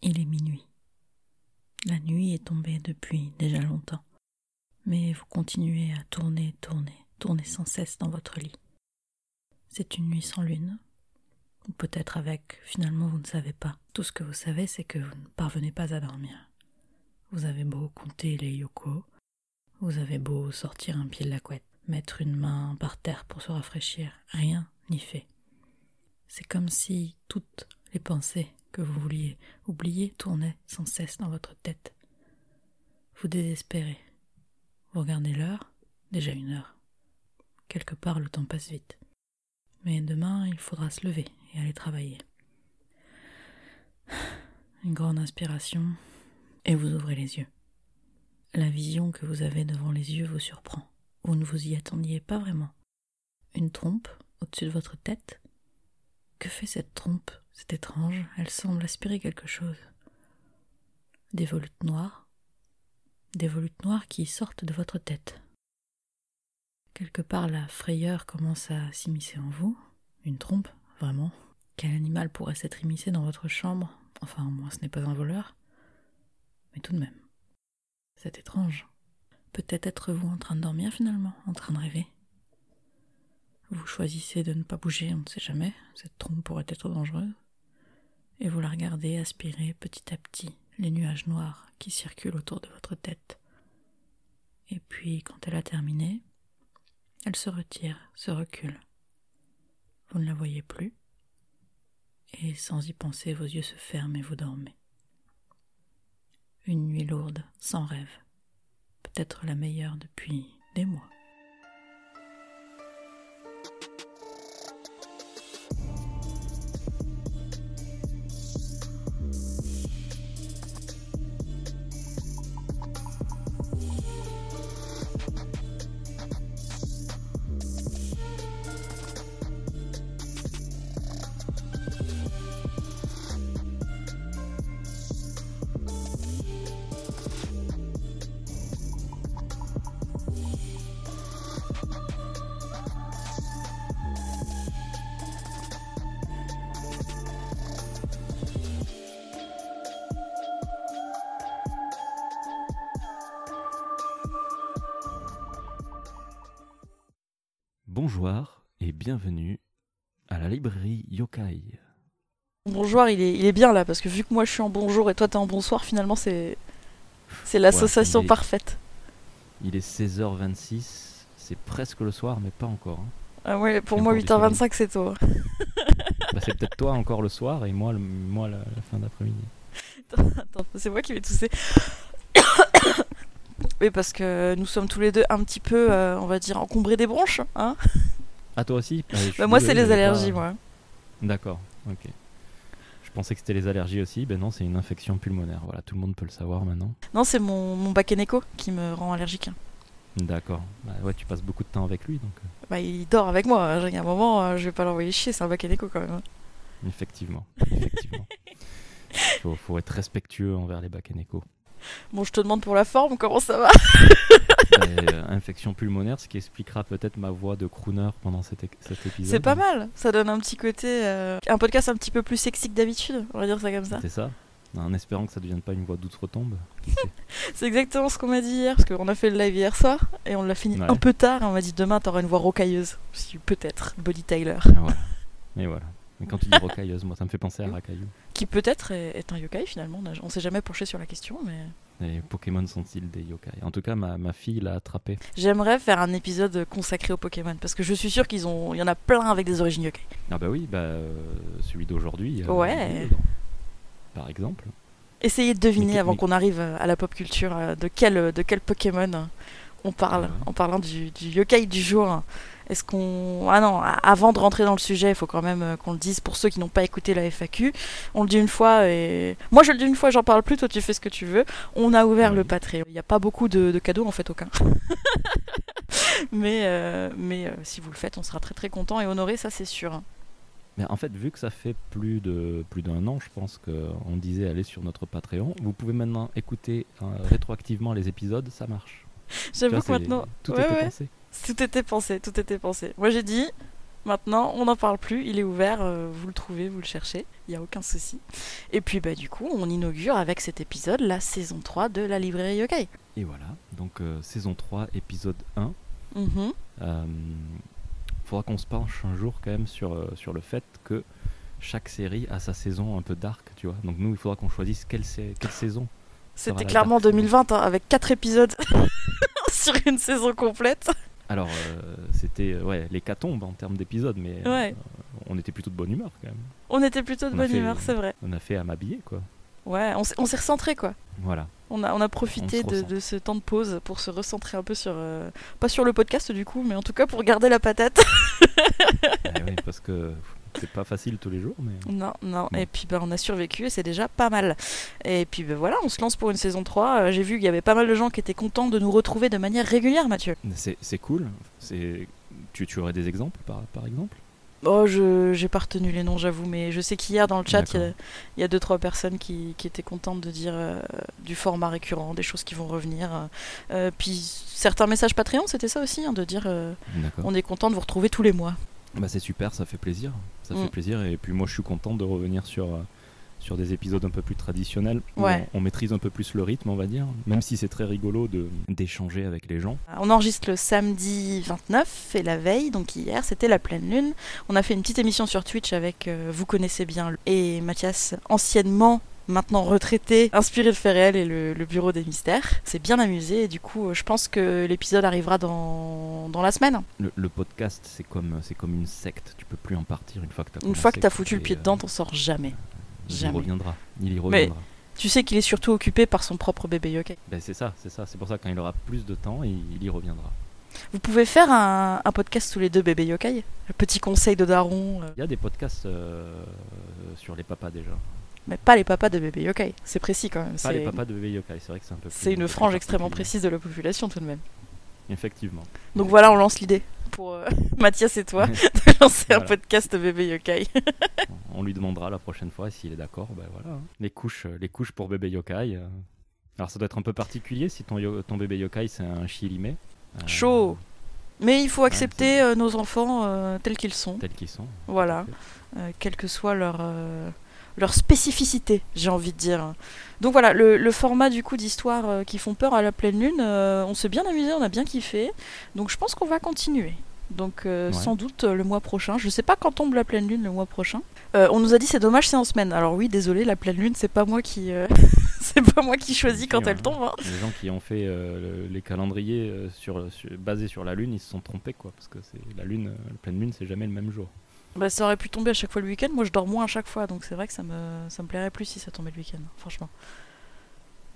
Il est minuit. La nuit est tombée depuis déjà longtemps, mais vous continuez à tourner, tourner, tourner sans cesse dans votre lit. C'est une nuit sans lune, ou peut-être avec, finalement vous ne savez pas. Tout ce que vous savez, c'est que vous ne parvenez pas à dormir. Vous avez beau compter les yoko, vous avez beau sortir un pied de la couette, mettre une main par terre pour se rafraîchir, rien n'y fait. C'est comme si toutes les pensées que vous vouliez oublier tournaient sans cesse dans votre tête. Vous désespérez. Vous regardez l'heure, déjà une heure. Quelque part le temps passe vite. Mais demain il faudra se lever et aller travailler. Une grande inspiration, et vous ouvrez les yeux. La vision que vous avez devant les yeux vous surprend. Vous ne vous y attendiez pas vraiment. Une trompe au-dessus de votre tête? Que fait cette trompe? C'est étrange, elle semble aspirer quelque chose. Des volutes noires Des volutes noires qui sortent de votre tête. Quelque part la frayeur commence à s'immiscer en vous. Une trompe, vraiment. Quel animal pourrait s'être immiscé dans votre chambre? Enfin, moi, ce n'est pas un voleur. Mais tout de même. C'est étrange. Peut-être être-vous en train de dormir finalement, en train de rêver. Vous choisissez de ne pas bouger, on ne sait jamais, cette trompe pourrait être dangereuse. Et vous la regardez aspirer petit à petit les nuages noirs qui circulent autour de votre tête. Et puis, quand elle a terminé, elle se retire, se recule. Vous ne la voyez plus, et sans y penser, vos yeux se ferment et vous dormez. Une nuit lourde, sans rêve, peut-être la meilleure depuis des mois. Bonjour et bienvenue à la librairie Yokai. Bonjour, il est, il est bien là, parce que vu que moi je suis en bonjour et toi t'es en bonsoir, finalement c'est c'est l'association est- parfaite. Il est 16h26, c'est presque le soir mais pas encore. hein. Ah ouais, pour moi encore du 8h25 c'est tôt. Bah, c'est peut-être toi encore le soir et moi, le- moi la, la fin d'après-midi. Attends, c'est moi qui vais tousser. Oui, parce que nous sommes tous les deux un petit peu, euh, on va dire, encombrés des bronches. Hein Ah toi aussi Ah, bah, moi c'est les allergies, pas- moi. D'accord, ok. Je pensais que c'était les allergies aussi, ben non c'est une infection pulmonaire, voilà, tout le monde peut le savoir maintenant. Non, c'est mon, mon Bakeneko qui me rend allergique. D'accord, bah, ouais tu passes beaucoup de temps avec lui donc euh, Bah, il dort avec moi. hein. Il y a un moment, euh, je vais pas l'envoyer chier, c'est un Bakeneko quand même. hein. effectivement, effectivement. faut, faut être respectueux envers les Bakeneko. Bon, je te demande pour la forme, comment ça va euh, infection pulmonaire, ce qui expliquera peut-être ma voix de crooner pendant cet, épisode. C'est pas mal, ça donne un petit côté. euh, Un podcast un petit peu plus sexy que d'habitude, on va dire ça comme ça. C'est ça En espérant que ça ne devienne pas une voix d'outre-tombe. C'est exactement ce qu'on m'a dit hier, parce qu'on a fait le live hier soir, et on l'a fini Ouais. un peu tard, et on m'a dit demain t'auras une voix rocailleuse. Je suis peut-être Body Tyler. Et voilà. Et voilà. Mais quand tu dis rocailleuse, moi ça me fait penser à Rakaillou. Qui peut-être est, est un yokai finalement, on on s'est jamais penché sur la question, mais. Les Pokémon sont-ils des yokai? En tout cas, ma, ma fille l'a attrapé. J'aimerais faire un épisode consacré aux Pokémon, parce que je suis sûr qu'ils ont. Il y en a plein avec des origines yokai. Ah bah oui, bah, euh, celui d'aujourd'hui. euh, Ouais. Par exemple. Essayez de deviner Mais- avant mais- qu'on arrive à la pop culture euh, de quel, de quel Pokémon euh, on parle Ouais. en parlant du, du yokai du jour. Est-ce qu'on. Ah non, avant de rentrer dans le sujet, il faut quand même euh, qu'on le dise pour ceux qui n'ont pas écouté la FAQ. On le dit une fois et. Moi je le dis une fois, j'en parle plus, toi tu fais ce que tu veux. On a ouvert Oui. le Patreon. Il n'y a pas beaucoup de, de cadeaux en fait, aucun. mais euh, mais euh, si vous le faites, on sera très très content et honoré, ça c'est sûr. Mais en fait, vu que ça fait plus de plus d'un an, je pense qu'on disait aller sur notre Patreon, vous pouvez maintenant écouter rétroactivement les épisodes, ça marche. J'avoue que maintenant. Tout Ouais, était ouais. pensé. Tout était pensé, tout était pensé. Moi j'ai dit, Maintenant, on n'en parle plus, il est ouvert, euh, vous le trouvez, vous le cherchez, il n'y a aucun souci. Et puis bah du coup, on inaugure avec cet épisode la saison 3 de la librairie Yokai. Et voilà, donc euh, saison 3, épisode 1. Mhm. Euh, faudra qu'on se penche un jour quand même sur, sur le fait que chaque série a sa saison un peu dark, tu vois. Donc nous, il faudra qu'on choisisse quelle, sa- quelle saison. C'était la clairement dark saison. 2020 hein, avec 4 épisodes sur une saison complète. Alors, euh, c'était euh, ouais, l'hécatombe en termes d'épisodes, mais euh, on était plutôt de bonne humeur quand même. On était plutôt de On bonne fait- humeur, c'est vrai. On a fait à m'habiller, quoi. Ouais, on s'est- recentré quoi. Voilà. On a, on a profité On de, ce temps de pause pour se recentrer un peu sur. euh, pas sur le podcast du coup, mais en tout cas pour garder la patate. Eh oui, parce que c'est pas facile tous les jours, mais Non, non. Et puis bah, on a survécu et c'est déjà pas mal. Et puis bah, voilà, on se lance pour une saison 3. Euh, J'ai vu qu'il y avait pas mal de gens qui étaient contents de nous retrouver de manière régulière, Mathieu. c'est cool. C'est tu, tu aurais des exemples, par, par exemple? Oh, je j'ai pas retenu les noms, j'avoue, mais je sais qu'hier dans le chat, il y a- y, deux trois personnes qui, qui étaient contentes de dire euh, du format récurrent, des choses qui vont revenir. euh. Puis certains messages Patreon, c'était ça aussi, hein, de dire euh, on est content de vous retrouver tous les mois. Bah, c'est super, ça fait plaisir. Ça Mm. fait plaisir. Et puis moi, je suis content de revenir sur, euh, sur des épisodes un peu plus traditionnels. Ouais. On, on maîtrise un peu plus le rythme, on va dire. Même si c'est très rigolo de- d'échanger avec les gens. On enregistre le samedi 29 et la veille, donc hier, c'était la pleine lune. On a fait une petite émission sur Twitch avec, euh, vous connaissez bien, et Mathias, anciennement, maintenant retraité, inspiré de réels et le, le bureau des mystères. C'est bien amusé et du coup, euh, je pense que l'épisode arrivera dans, dans la semaine. Le, le podcast, c'est comme, c'est comme une secte. Tu peux plus en partir une fois que tu as Une fois que t'as foutu le pied dedans, t'en sors jamais. Il y jamais. reviendra. Il y reviendra. Tu sais qu'il est surtout occupé par son propre bébé yokai. Ben, c'est ça, c'est ça. C'est pour ça que quand il aura plus de temps, il, il y reviendra. Vous pouvez faire un, un podcast tous les deux bébés yokai? Le petit conseil de Daron, euh, Il y a des podcasts euh, sur les papas déjà. Mais pas les papas de bébé yokai. C'est précis quand même. Pas les papas de bébé yokai, c'est vrai que c'est un peu. C'est un une frange extrêmement précise de la population tout de même. Effectivement. Donc voilà, on lance l'idée pour euh, Mathias et toi de lancer un podcast bébé yokai. On lui demandera la prochaine fois s'il est d'accord. Ben voilà. hein. Les couches, euh, les couches pour bébé yokai. euh. Alors ça doit être un peu particulier si ton, ton bébé yokai c'est un chilimé. euh, Chaud. Mais il faut accepter nos enfants euh, tels qu'ils sont, Tels qu'ils sont. Voilà. Quelle que soit leur, leur spécificité, j'ai envie de dire. Donc voilà, le, le format du coup d'histoire euh, qui font peur à la pleine lune, euh, on s'est bien amusé, on a bien kiffé. Donc je pense qu'on va continuer. Donc euh, Ouais. sans doute le mois prochain. Je sais pas quand tombe la pleine lune le mois prochain. Euh, on nous a dit c'est dommage c'est en semaine. Alors oui désolé la pleine lune c'est pas moi qui c'est pas moi qui choisis Si, quand elle tombe. hein. Les gens qui ont fait euh, le- les calendriers sur, sur- basés sur la lune, ils se sont trompés quoi, parce que c'est la lune, la pleine lune, c'est jamais le même jour. Bah ça aurait pu tomber à chaque fois le week-end. Moi je dors moins à chaque fois donc c'est vrai que ça me ça me plairait plus si ça tombait le week-end franchement.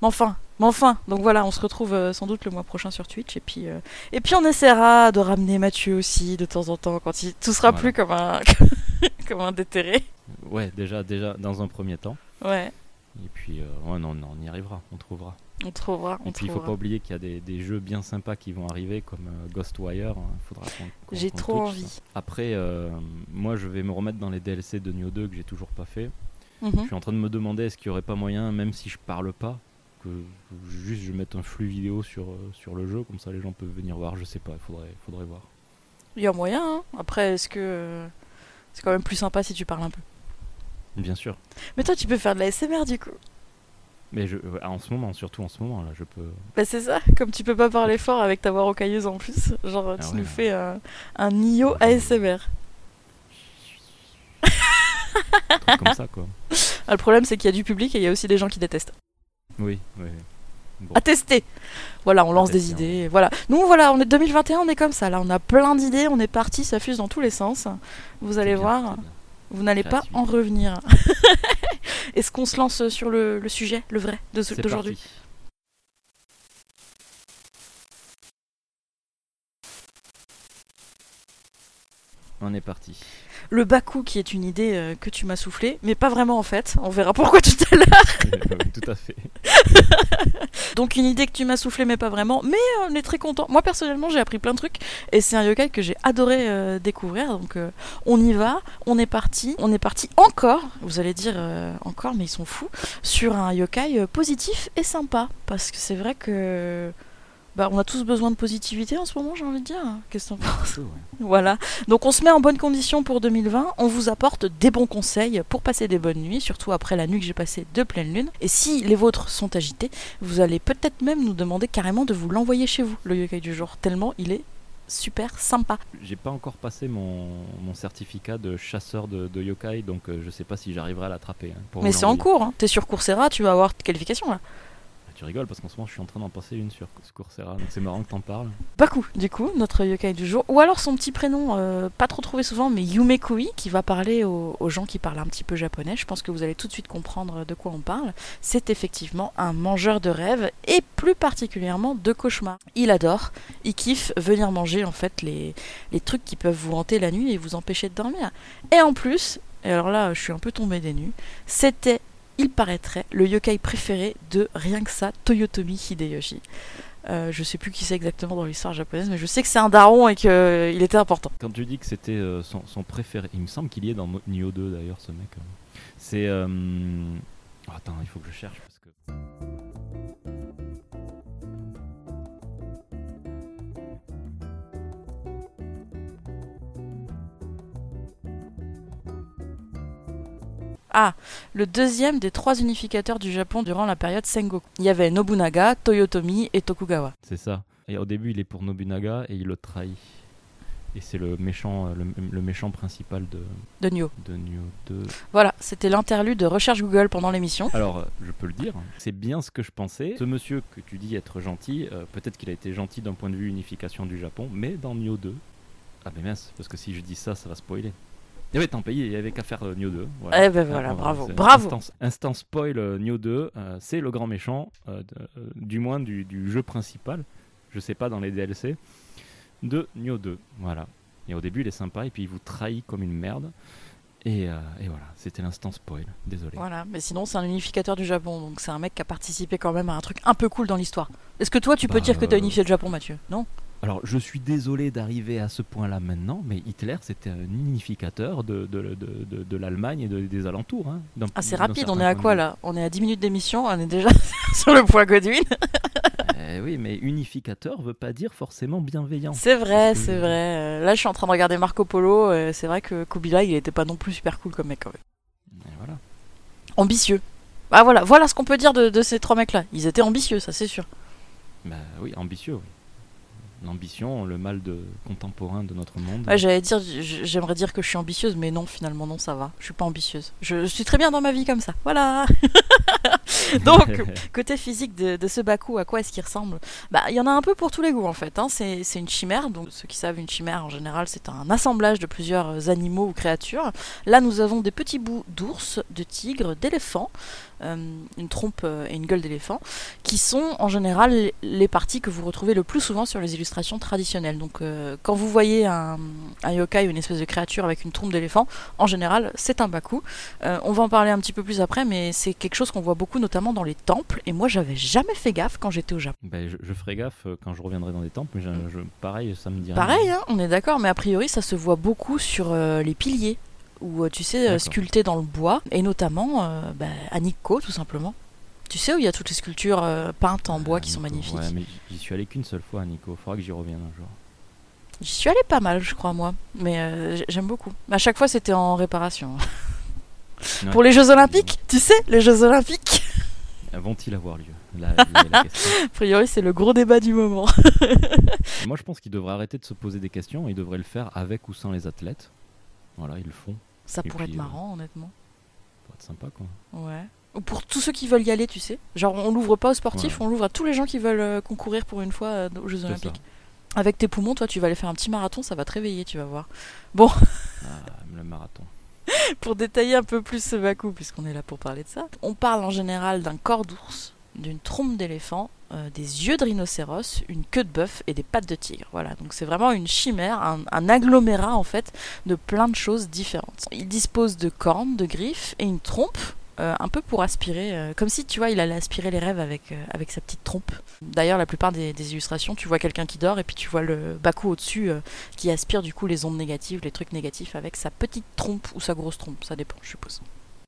Mais enfin, mais enfin, donc voilà, on se retrouve euh, sans doute le mois prochain sur Twitch et puis euh, et puis on essaiera de ramener Mathieu aussi de temps en temps quand il tout sera Voilà. plus comme un comme un déterré. Ouais, déjà, déjà dans un premier temps. Ouais, Et puis, euh, ouais, non, non, on y arrivera, on trouvera. on trouvera, on Et puis, il faut trouvera. pas oublier qu'il y a des, des jeux bien sympas qui vont arriver, comme euh, Ghostwire. Il faudra qu'on. J'ai trop touche envie. ça. Après, euh, moi, je vais me remettre dans les DLC de Nioh 2 que j'ai toujours pas fait. Mhm. Je suis en train de me demander est-ce qu'il y aurait pas moyen, même si je parle pas, que juste je mette un flux vidéo sur, sur le jeu, comme ça les gens peuvent venir voir. Je sais pas, il faudrait, faudrait voir. Il y a moyen. Hein. Après, est-ce que euh, c'est quand même plus sympa si tu parles un peu. Bien sûr. Mais toi, tu peux faire de la SMR du coup. Mais je, ouais, en ce moment, surtout en ce moment, là, je peux. Bah c'est ça, comme tu peux pas parler fort avec ta voix rocailleuse en plus, genre tu Ah ouais, nous ouais. fais un, un Nio ASMR. un truc comme ça, quoi. Ah, le problème c'est qu'il y a du public et il y a aussi des gens qui détestent. Oui, oui. Bon. À tester Voilà, on lance des idées, voilà. Nous voilà, on est 2021, on est comme ça, là on a plein d'idées, on est parti, ça fuse dans tous les sens. Vous allez bien, voir. Vous n'allez pas en revenir. Est-ce qu'on se lance sur le, le sujet, le vrai, d'aujourd'hui. On est parti. Le Baku qui est une idée euh, que tu m'as soufflé, mais pas vraiment en fait, on verra pourquoi tout à l'heure. Tout à fait. Donc une idée que tu m'as soufflé mais pas vraiment, mais euh, on est très content. Moi personnellement j'ai appris plein de trucs et c'est un yokai que j'ai adoré euh, découvrir. Donc on y va, on est parti, on est parti encore. Vous allez dire encore mais ils sont fous sur un yokai positif et sympa parce que c'est vrai que Bah, on a tous besoin de positivité en ce moment, j'ai envie de dire. Qu'est-ce que t'en penses Ouais. Voilà. Donc on se met en bonne condition pour 2020. On vous apporte des bons conseils pour passer des bonnes nuits, surtout après la nuit que j'ai passée de pleine lune. Et si les vôtres sont agités, vous allez peut-être même nous demander carrément de vous l'envoyer chez vous, le yokai du jour, tellement il est super sympa. J'ai pas encore passé mon, mon certificat de chasseur de, de yokai, donc euh, je sais pas si j'arriverai à l'attraper. hein, Mais c'est en cours. Hein. T'es sur Coursera, tu vas avoir tes qualifications là. Tu parce qu'en ce moment je suis en train d'en passer une sur Coursera, donc c'est marrant que t'en parles. Baku, du coup, notre yokai du jour. Ou alors son petit prénom, euh, pas trop trouvé souvent, mais Yumekui, qui va parler aux, aux gens qui parlent un petit peu japonais. Je pense que vous allez tout de suite comprendre de quoi on parle. C'est effectivement un mangeur de rêves, et plus particulièrement de cauchemars. Il adore, il kiffe venir manger en fait les, les trucs qui peuvent vous hanter la nuit et vous empêcher de dormir. Et en plus, et alors là, je suis un peu tombée des nues, c'était, il paraîtrait, le yokai préféré de rien que ça, Toyotomi Hideyoshi. Euh, je sais plus qui c'est exactement dans l'histoire japonaise, mais je sais que c'est un daron et qu'il était important. Quand tu dis que c'était euh, son, préféré, il me semble qu'il y est dans Nioh 2 d'ailleurs, ce mec. euh. C'est. euh, oh, attends, il faut que je cherche parce que. Le deuxième des trois unificateurs du Japon durant la période Sengoku. Il y avait Nobunaga, Toyotomi et Tokugawa. C'est ça. Et au début, il est pour Nobunaga et il le trahit. Et c'est le méchant, euh, le, le méchant principal de, De Nioh. de Nioh 2. Voilà, c'était l'interlude de recherche Google pendant l'émission. Alors, euh, je peux le dire, c'est bien ce que je pensais. Ce monsieur que tu dis être gentil, euh, peut-être qu'il a été gentil d'un point de vue unification du Japon, mais dans Nioh 2. Ah, mais mince, parce que si je dis ça, ça va spoiler. Et ouais, tant pis, il y avait qu'à faire euh, Nioh 2. Voilà. Eh ben voilà, Ah, bravo, bravo. Instant, instant spoil euh, Nioh 2, euh, c'est le grand méchant, euh, de- du moins du, du jeu principal, je sais pas dans les DLC, de Nioh 2. Voilà. Et au début, il est sympa, et puis il vous trahit comme une merde. Et, euh, et voilà, c'était l'instant spoil. Désolé. Voilà, mais sinon c'est un unificateur du Japon, donc c'est un mec qui a participé quand même à un truc un peu cool dans l'histoire. Est-ce que toi tu peux Bah, dire que t'as euh, unifié le Japon, Mathieu? Non? Alors, je suis désolé d'arriver à ce point-là maintenant, mais Hitler, c'était un unificateur de, de, de, de- l'Allemagne et de- des alentours. Hein, Ah, c'est rapide, on est à quoi là? On est à 10 minutes d'émission, on est déjà sur le point Godwin. Eh oui, mais unificateur veut pas dire forcément bienveillant. C'est vrai, que- c'est vrai. Là je suis en train de regarder Marco Polo, euh, c'est vrai que Kubilai il était pas non plus super cool comme mec quand même. Et voilà. Ambitieux. Ah voilà, voilà ce qu'on peut dire de, de ces trois mecs là. Ils étaient ambitieux, ça c'est sûr. Bah oui, ambitieux, oui. L'ambition, le mal de, contemporain de notre monde. Ouais, j'allais dire, j'aimerais dire que je suis ambitieuse, mais non, finalement non, ça va. Je suis pas ambitieuse. Je, je suis très bien dans ma vie comme ça. Voilà. Donc, Côté physique de, de ce Baku, à quoi est-ce qu'il ressemble? Bah, il y en a un peu pour tous les goûts en fait. hein. C'est c'est une chimère. Donc, ceux qui savent, une chimère en général, c'est un assemblage de plusieurs animaux ou créatures. Là, nous avons des petits bouts d'ours, de tigres, d'éléphants, une trompe euh, et une gueule d'éléphant, qui sont en général les- les parties que vous retrouvez le plus souvent sur les illustrations traditionnelles. Donc, euh, quand vous voyez un, un yokai ou une espèce de créature avec une trompe d'éléphant, en général, c'est un Baku. Euh, on va en parler un petit peu plus après, mais c'est quelque chose qu'on voit beaucoup, notamment dans les temples. Et moi, j'avais jamais fait gaffe quand j'étais au Japon. Ben, je, je ferai gaffe euh, quand je reviendrai dans des temples, mais je- je- pareil, ça me rien. Pareil, hein, on est d'accord, mais a priori, ça se voit beaucoup sur euh, les piliers, ou tu sais, euh, sculptés dans le bois, et notamment euh, bah, à Nikko, tout simplement. Tu sais où il y a toutes les sculptures euh, peintes en bois qui sont magnifiques. Ouais, mais j'y suis allé qu'une seule fois, Nico. Faudra que j'y revienne un jour. J'y suis allée pas mal, je crois, moi, mais euh, j'aime beaucoup. À chaque fois, c'était en réparation. Ouais. Pour les Jeux Olympiques, tu sais, les Jeux Olympiques, Vont-ils avoir lieu? La a priori, c'est le gros débat du moment. Moi, je pense qu'ils devraient arrêter de se poser des questions. Ils devraient le faire avec ou sans les athlètes. Voilà, ils le font. Ça Et pourrait puis, être euh, marrant, honnêtement. Ça pourrait être sympa, quoi. Ouais. Ou pour tous ceux qui veulent y aller, tu sais. Genre, on l'ouvre pas aux sportifs, Ouais. on l'ouvre à tous les gens qui veulent euh, concourir pour une fois euh, aux Jeux ça. Olympiques. Avec tes poumons, toi, tu vas aller faire un petit marathon, ça va te réveiller, tu vas voir. Ah, le marathon. pour détailler un peu plus ce Baku, puisqu'on est là pour parler de ça, on parle en général d'un corps d'ours, d'une trompe d'éléphant, euh, des yeux de rhinocéros, une queue de bœuf et des pattes de tigre. Voilà, donc c'est vraiment une chimère, un, agglomérat en fait de plein de choses différentes. Il dispose de cornes, de griffes et une trompe. euh, un peu pour aspirer, euh, comme si tu vois, il allait aspirer les rêves avec, avec sa petite trompe. D'ailleurs, la plupart des, des illustrations, tu vois quelqu'un qui dort et puis tu vois le Baku au-dessus qui aspire du coup les ondes négatives, les trucs négatifs avec sa petite trompe ou sa grosse trompe, ça dépend, je suppose.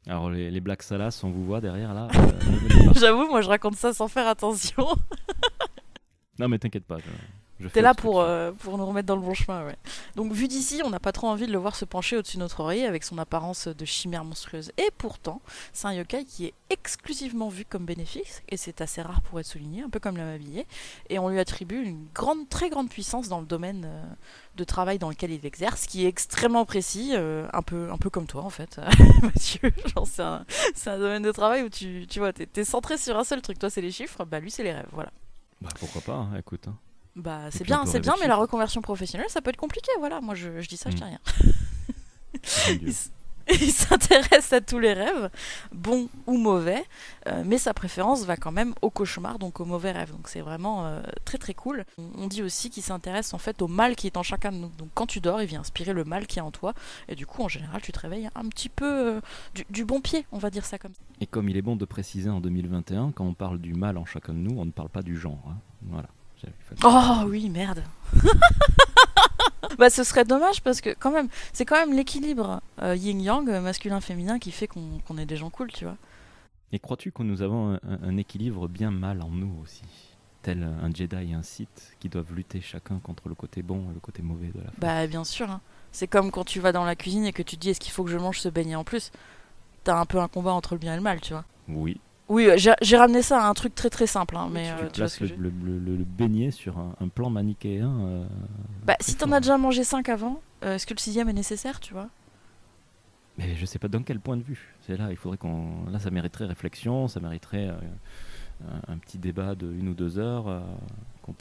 Alors, les, les Black Salas, on vous voit derrière là. euh. J'avoue, moi je raconte ça sans faire attention. Non, mais t'inquiète pas. T'es là pour, euh, pour nous remettre dans le bon chemin, ouais. Donc, vu d'ici, on n'a pas trop envie de le voir se pencher au-dessus de notre oreiller avec son apparence de chimère monstrueuse. Et pourtant, c'est un yokai qui est exclusivement vu comme bénéfique, et c'est assez rare pour être souligné, un peu comme l'amabilier. Et on lui attribue une grande, très grande puissance dans le domaine euh, de travail dans lequel il exerce, qui est extrêmement précis, euh, un, peu, un peu comme toi en fait, Mathieu. Genre, c'est un, un domaine de travail où tu, tu vois, t'es t'es centré sur un seul truc. Toi, c'est les chiffres, bah lui, c'est les rêves, voilà. Bah, pourquoi pas, hein, écoute. hein. Bah, c'est bien, c'est bien, mais la reconversion professionnelle, ça peut être compliqué, voilà. Moi, je, je dis ça, je dis Mm. rien. Il, s'intéresse à tous les rêves, bons ou mauvais, euh, mais sa préférence va quand même au cauchemar, donc aux mauvais rêves. Donc c'est vraiment euh, très très cool. On, dit aussi qu'il s'intéresse en fait au mal qui est en chacun de nous. Donc quand tu dors, il vient inspirer le mal qui est en toi, et du coup, en général, tu te réveilles un petit peu euh, du, du bon pied, on va dire ça comme ça. Et comme il est bon de préciser en 2021, quand on parle du mal en chacun de nous, on ne parle pas du genre. hein. Voilà. Oh oui, merde. bah ce serait dommage parce que quand même, c'est quand même l'équilibre euh, yin-yang, euh, masculin-féminin, qui fait qu'on qu'on est des gens cool, tu vois. Et crois-tu que nous avons un, un- un équilibre bien mal en nous aussi Tel un Jedi et un Sith qui doivent lutter chacun contre le côté bon et le côté mauvais de la force? Bah bien sûr. hein. C'est comme quand tu vas dans la cuisine et que tu te dis est-ce qu'il faut que je mange ce beignet en plus? T'as un peu un combat entre le bien et le mal, tu vois. Oui. Oui, j'ai ramené ça à un truc très très simple, hein, mais tu euh, tu places le, le- le- le beignet sur un, un plan manichéen. euh, Bah si t'en as déjà mangé 5 avant, euh, est-ce que le sixième est nécessaire, tu vois? Mais je sais pas dans quel point de vue. C'est là, il faudrait qu'on. Là, ça mériterait réflexion, ça mériterait euh, un, un petit débat de une ou deux heures.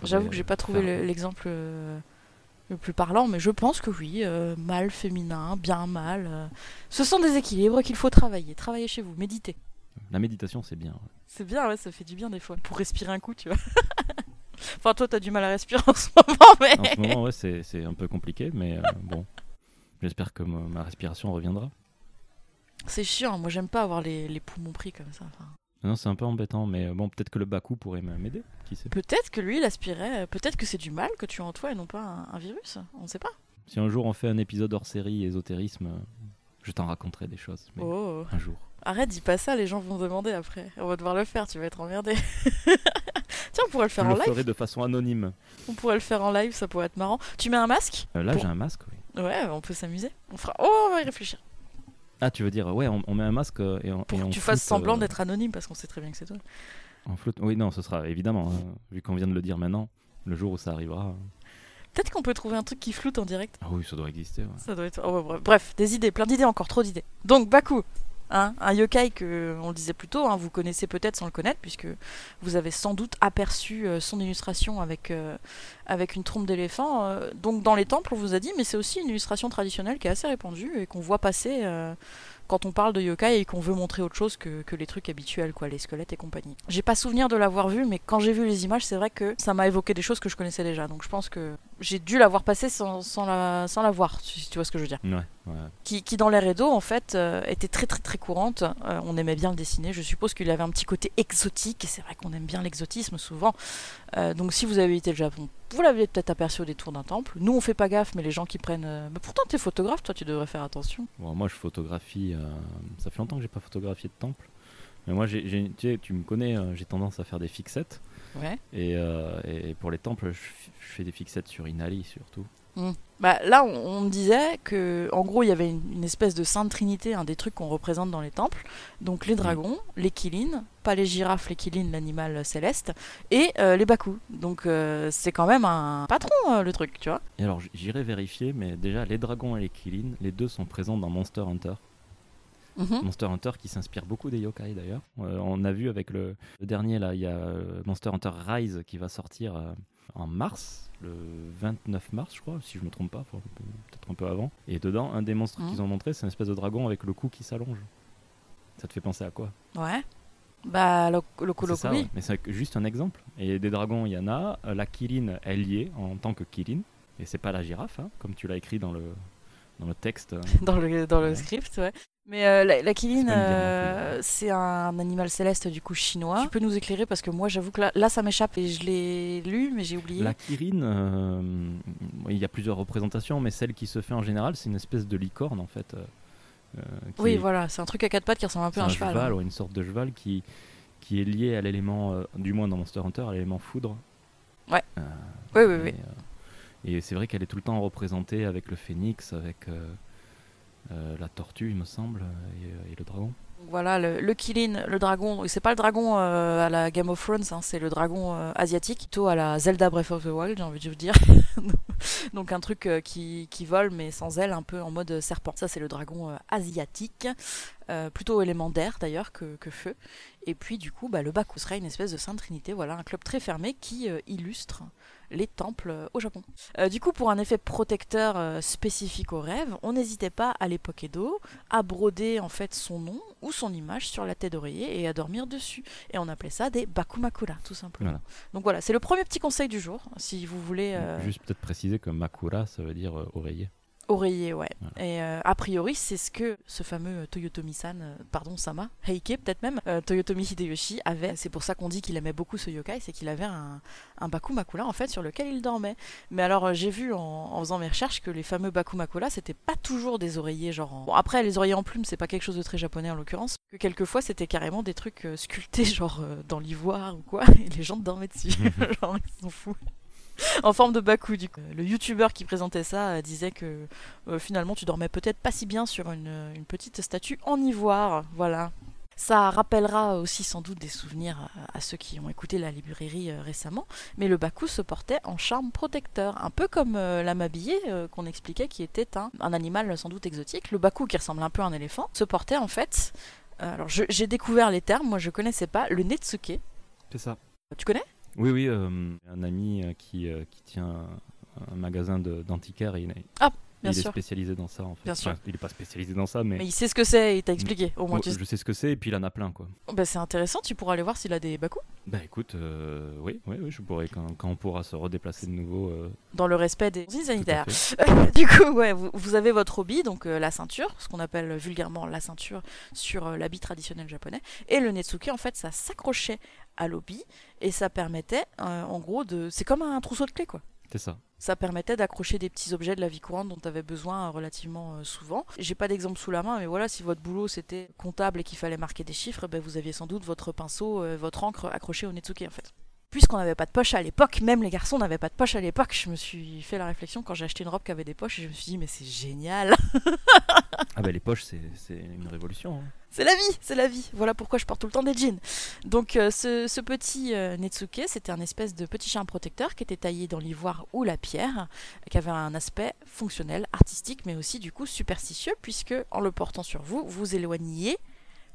J'avoue que j'ai pas trouvé l'exemple le plus parlant, mais je pense que oui, euh, mal, féminin, bien, mal. euh, ce sont des équilibres qu'il faut travailler. Travaillez chez vous, méditez. La méditation, c'est bien. C'est bien, ouais, ça fait du bien des fois. Pour respirer un coup, tu vois. enfin, toi, t'as du mal à respirer en ce moment, mais. En ce moment, ouais, c'est c'est un peu compliqué, mais euh, bon. J'espère que ma, respiration reviendra. C'est chiant, moi j'aime pas avoir les, les poumons pris comme ça. enfin. Non, c'est un peu embêtant, mais euh, bon, peut-être que le Baku pourrait m'aider. Qui sait Peut-être que lui, il aspirait, peut-être que c'est du mal que tu as en toi et non pas un, un virus, on sait pas. Si un jour on fait un épisode hors série ésotérisme, euh, je t'en raconterai des choses. Mais Oh, un jour. Arrête, dis pas ça, les gens vont demander après. On va devoir le faire, tu vas être emmerdé. Tiens, on pourrait le Je faire en le live. de façon anonyme. On pourrait le faire en live, ça pourrait être marrant. Tu mets un masque Euh, là, Pour- j'ai un masque, oui. Ouais, on peut s'amuser. On fera. Oh, on va y réfléchir. Ah, tu veux dire, ouais, on, on met un masque euh, et on. Pour et que on tu fasses floute, semblant euh, d'être anonyme parce qu'on sait très bien que c'est toi. En flotte Oui, non, ce sera évidemment, hein, vu qu'on vient de le dire maintenant, le jour où ça arrivera. Peut-être qu'on peut trouver un truc qui floute en direct. Ah oui, ça doit exister. ouais. Ça doit être. oh, ouais, bref. Bref, des idées, plein d'idées encore, trop d'idées. Donc Baku, hein, un yokai que on le disait plus tôt, hein, vous connaissez peut-être sans le connaître puisque vous avez sans doute aperçu euh, son illustration avec euh, avec une trompe d'éléphant. euh, donc dans les temples, on vous a dit, mais c'est aussi une illustration traditionnelle qui est assez répandue et qu'on voit passer. quand on parle de yokai et qu'on veut montrer autre chose que, que les trucs habituels, quoi, les squelettes et compagnie. J'ai pas souvenir de l'avoir vu, mais quand j'ai vu les images, c'est vrai que ça m'a évoqué des choses que je connaissais déjà. Donc je pense que j'ai dû l'avoir passé sans, sans, la, sans la voir, si tu vois ce que je veux dire Ouais, ouais. qui, qui dans l'air et d'eau en fait euh, était très très très courante. Euh, on aimait bien le dessiner. Je suppose qu'il avait un petit côté exotique et c'est vrai qu'on aime bien l'exotisme souvent. Euh, donc si vous avez été le Japon, vous l'avez peut-être aperçu au détour d'un temple. Nous on fait pas gaffe, mais les gens qui prennent. mais pourtant t'es photographe, toi tu devrais faire attention. Bon, moi, je photographie. Ça fait longtemps que j'ai pas photographié de temple. Mais moi, j'ai, tu, sais, tu me connais, euh, j'ai tendance à faire des fixettes. Ouais. Et, et pour les temples, je, je fais des fixettes sur Inali surtout. Bah là on, on me disait que en gros il y avait une, une espèce de sainte trinité, un des trucs qu'on représente dans les temples. Donc les dragons, les kilines, pas les girafes, les kilines, l'animal céleste, et euh, les bakus. Donc euh, c'est quand même un patron euh, le truc, tu vois. Et alors, j'irai vérifier, mais déjà, les dragons et les kilines, les deux sont présents dans Monster Hunter. Mhm. Monster Hunter qui s'inspire beaucoup des yokai d'ailleurs. Euh, on a vu avec le, le dernier là, il y a Monster Hunter Rise qui va sortir euh, en mars, le 29 mars je crois, si je me trompe pas, peut-être un peu avant. Et dedans, un des monstres qu'ils ont montré, c'est une espèce de dragon avec le cou qui s'allonge. Ça te fait penser à quoi? Ouais. Bah, le, le ça, oui. ouais. Mais c'est juste un exemple. Et des dragons, il y en a. Euh, La kiline, elle y est en tant que kiline. Et c'est pas la girafe, hein, comme tu l'as écrit dans le, dans le texte. dans le, dans le script, ouais. Mais euh, la, la kiline, euh, c'est un animal céleste du coup chinois. Tu peux nous éclairer parce que moi j'avoue que là, là ça m'échappe et je l'ai lu mais j'ai oublié. La Kirin, euh, il y a plusieurs représentations, mais celle qui se fait en général, c'est une espèce de licorne en fait. qui Oui, est- voilà, c'est un truc à quatre pattes qui ressemble un peu à un cheval. hein. ouais, une sorte de cheval qui, qui est lié à l'élément, euh, du moins dans Monster Hunter, à l'élément foudre. Ouais. Euh, Oui, oui, et, oui. euh, et c'est vrai qu'elle est tout le temps représentée avec le phénix, avec la tortue, il me semble, et, euh, le dragon. Voilà, le, le le dragon, c'est pas le dragon euh, à la Game of Thrones, hein, c'est le dragon euh, asiatique, plutôt à la Zelda Breath of the Wild, j'ai envie de vous dire. Donc un truc euh, qui, qui vole mais sans ailes, un peu en mode serpent. Ça c'est le dragon euh, asiatique, euh, plutôt élémentaire d'ailleurs que, feu. Et puis du coup, bah, le Baku serait une espèce de Sainte Trinité, voilà, un club très fermé qui euh, illustre les temples euh, au Japon. Euh, du coup, pour un effet protecteur euh, spécifique au rêve, on n'hésitait pas à l'époque Edo à broder en fait son nom ou son image sur la tête d'oreiller et à dormir dessus. Et on appelait ça des bakumakura, tout simplement. Voilà. Donc voilà, c'est le premier petit conseil du jour, si vous voulez euh, Juste peut-être préciser que Makura, ça veut dire oreiller. Oreiller, ouais. Voilà. Et euh, a priori, c'est ce que ce fameux Toyotomi-san, euh, pardon, Sama, Heike peut-être même, euh, Toyotomi Hideyoshi avait. C'est pour ça qu'on dit qu'il aimait beaucoup ce yokai, c'est qu'il avait un, un bakumakura en fait sur lequel il dormait. Mais alors euh, j'ai vu en, en faisant mes recherches que les fameux bakumakura c'était pas toujours des oreillers genre. en- Bon après les oreillers en plume c'est pas quelque chose de très japonais en l'occurrence. Que quelquefois c'était carrément des trucs euh, sculptés genre euh, dans l'ivoire ou quoi et les gens dormaient dessus. genre ils sont fous. En forme de baku, du coup. Euh, Le youtubeur qui présentait ça euh, disait que euh, finalement tu dormais peut-être pas si bien sur une, une petite statue en ivoire. Voilà. Ça rappellera aussi sans doute des souvenirs à ceux qui ont écouté la librairie récemment, mais le baku se portait en charme protecteur, un peu comme la mabillée qu'on expliquait qui était un, un animal sans doute exotique. Le baku qui ressemble un peu à un éléphant se portait en fait, alors j'ai découvert les termes, moi je connaissais pas, le netsuke. C'est ça. Tu connais? Oui, oui, euh, un ami euh, qui, euh, qui tient un, magasin d'antiquaires, il, est- Ah, bien il est spécialisé dans ça en fait. Bien sûr. Enfin, il n'est pas spécialisé dans ça, mais, Mais il sait ce que c'est, il t'a expliqué. Au moins, Oh, tu sais. je sais ce que c'est et puis il en a plein quoi. Bah, c'est intéressant, tu pourras aller voir s'il a des baku. Bah écoute, euh, oui, oui, oui, je pourrais quand, quand on pourra se redéplacer de nouveau. euh, Dans le respect des consignes sanitaires. du coup, ouais, vous, vous avez votre hobby, donc euh, la ceinture, ce qu'on appelle vulgairement la ceinture sur l'habit traditionnel japonais, et le netsuke, en fait, ça s'accrochait à l'hobby et ça permettait, euh, en gros, de, c'est comme un trousseau de clés, quoi. C'est ça. Ça permettait d'accrocher des petits objets de la vie courante dont tu avais besoin euh, relativement euh, souvent. J'ai pas d'exemple sous la main, mais voilà, si votre boulot c'était comptable et qu'il fallait marquer des chiffres, ben, vous aviez sans doute votre pinceau, votre encre accrochée au netsuke en fait. Puisqu'on n'avait pas de poche à l'époque, même les garçons n'avaient pas de poche à l'époque, je me suis fait la réflexion quand j'ai acheté une robe qui avait des poches et je me suis dit, mais c'est génial! Ah bah les poches, c'est c'est une révolution. hein. C'est la vie, c'est la vie. Voilà pourquoi je porte tout le temps des jeans. Donc euh, ce, ce petit euh, Netsuke, c'était un espèce de petit charme protecteur qui était taillé dans l'ivoire ou la pierre, qui avait un aspect fonctionnel, artistique, mais aussi du coup superstitieux, puisque en le portant sur vous, vous éloigniez,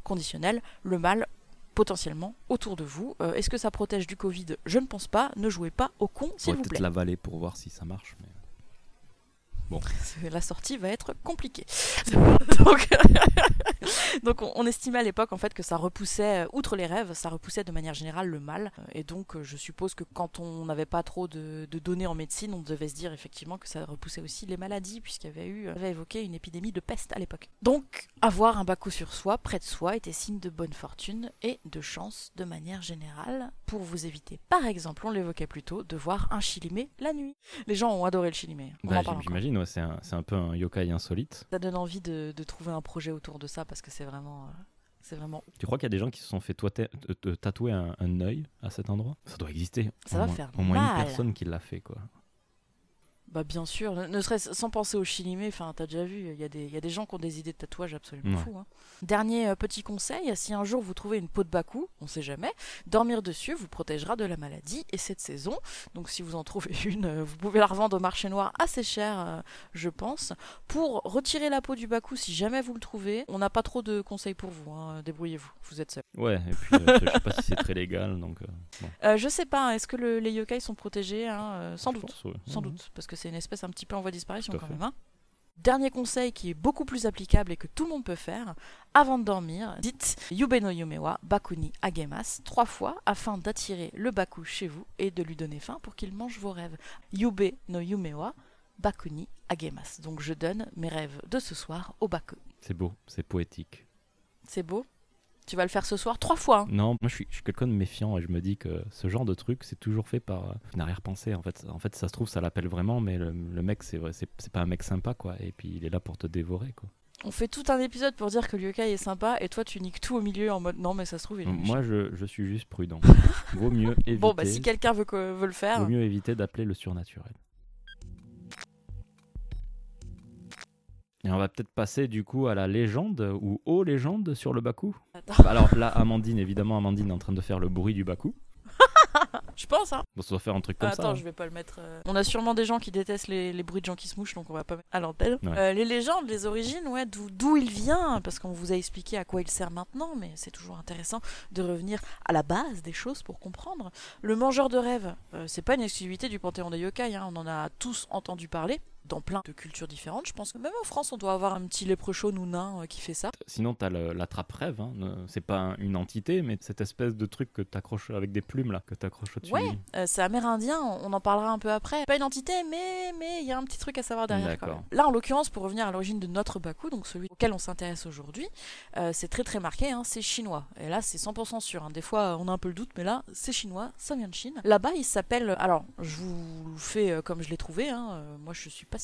conditionnel, le mal potentiellement autour de vous. Euh, Est-ce que ça protège du Covid? Je ne pense pas. Ne jouez pas au con, s'il vous peut-être plaît. l'avaler pour voir si ça marche. mais- la sortie va être compliquée. donc, donc on, on estimait à l'époque en fait que ça repoussait, euh, outre les rêves, ça repoussait de manière générale le mal. Et donc euh, je suppose que quand on n'avait pas trop de, de données en médecine, on devait se dire effectivement que ça repoussait aussi les maladies, puisqu'il y avait eu, on avait évoqué une épidémie de peste à l'époque. Donc avoir un baku sur soi, près de soi, était signe de bonne fortune et de chance de manière générale, pour vous éviter, par exemple, on l'évoquait plus tôt, de voir un chilimé la nuit. Les gens ont adoré le chilimé. On Bah, en parle ouais, c'est un, peu un yokai insolite. Ça donne envie de, de trouver un projet autour de ça parce que c'est vraiment, euh, c'est vraiment. Tu crois qu'il y a des gens qui se sont fait tatouer un, un œil à cet endroit? Ça doit exister. Ça Au va moins- faire Au moins mal. une personne qui l'a fait, quoi. Bah bien sûr, ne, ne serait-ce sans penser au chilimé, enfin t'as déjà vu, il y, a des- y a des gens qui ont des idées de tatouage absolument Ouais. fous. hein. Dernier euh, petit conseil, si un jour vous trouvez une peau de baku, on sait jamais, dormir dessus vous protégera de la maladie et cette saison. Donc si vous en trouvez une, euh, vous pouvez la revendre au marché noir assez cher, euh, je pense. Pour retirer la peau du baku, si jamais vous le trouvez, on n'a pas trop de conseils pour vous, hein, débrouillez-vous, vous êtes seul. Ouais, et puis je sais pas si c'est très légal, donc. bon, je sais pas, est-ce que le- les yokai sont protégés hein, Sans je doute. pense, ouais. Sans Mhm. doute, parce que c'est une espèce un petit peu en voie de disparition quand fait. même. hein. Dernier conseil qui est beaucoup plus applicable et que tout le monde peut faire, avant de dormir, dites Yube no Yumewa Bakuni Agemas trois fois afin d'attirer le Baku chez vous et de lui donner faim pour qu'il mange vos rêves. Yube no Yumewa Bakuni Agemas. Donc je donne mes rêves de ce soir au Baku. C'est beau, c'est poétique. C'est beau? Tu vas le faire ce soir trois fois. hein. Non, moi je suis, je suis quelqu'un de méfiant et je me dis que ce genre de truc, c'est toujours fait par euh, une arrière-pensée. En fait, en fait, ça se trouve, ça l'appelle vraiment, mais le, le mec, c'est vrai, c'est pas un mec sympa, quoi. Et puis il est là pour te dévorer, quoi. On fait tout un épisode pour dire que le yokai est sympa et toi tu niques tout au milieu en mode non mais ça se trouve il est Moi, je, je suis juste prudent. Vaut mieux éviter. Bon bah si quelqu'un veut, veut le faire. Vaut mieux éviter d'appeler le surnaturel. Et on va peut-être passer du coup à la légende ou aux légendes sur le Baku. Attends, Bah alors là, Amandine, évidemment, Amandine est en train de faire le bruit du Baku. je pense hein. Bon, ça doit faire un truc comme Attends, ça. hein. je vais pas le mettre. euh. On a sûrement des gens qui détestent les, les bruits de gens qui se mouchent, donc on va pas mettre à l'antenne. Ouais. Euh, les légendes, les origines, ouais, d'où d'où il vient, parce qu'on vous a expliqué à quoi il sert maintenant, mais c'est toujours intéressant de revenir à la base des choses pour comprendre. Le mangeur de rêves, euh, c'est pas une exclusivité du panthéon des yokai, hein, on en a tous entendu parler. Dans plein de cultures différentes, je pense que même en France, on doit avoir un petit léprechaun ou nain euh, qui fait ça. Sinon, t'as le- l'attrape-rêve. Hein. C'est pas un- une entité, mais cette espèce de truc que t'accroches avec des plumes là, que t'accroches au-dessus. Ouais, euh, c'est amérindien, on en parlera un peu après. Pas une entité, mais mais il y a un petit truc à savoir derrière. quand D'accord. même. Là, en l'occurrence, pour revenir à l'origine de notre Baku, donc celui auquel on s'intéresse aujourd'hui, euh, c'est très très marqué, hein, c'est chinois. Et là, c'est 100% sûr. hein. Des fois, on a un peu le doute, mais là, c'est chinois, ça vient de Chine. Là-bas, il s'appelle. Alors, je vous fais comme je l'ai trouvé. moi, je suis pas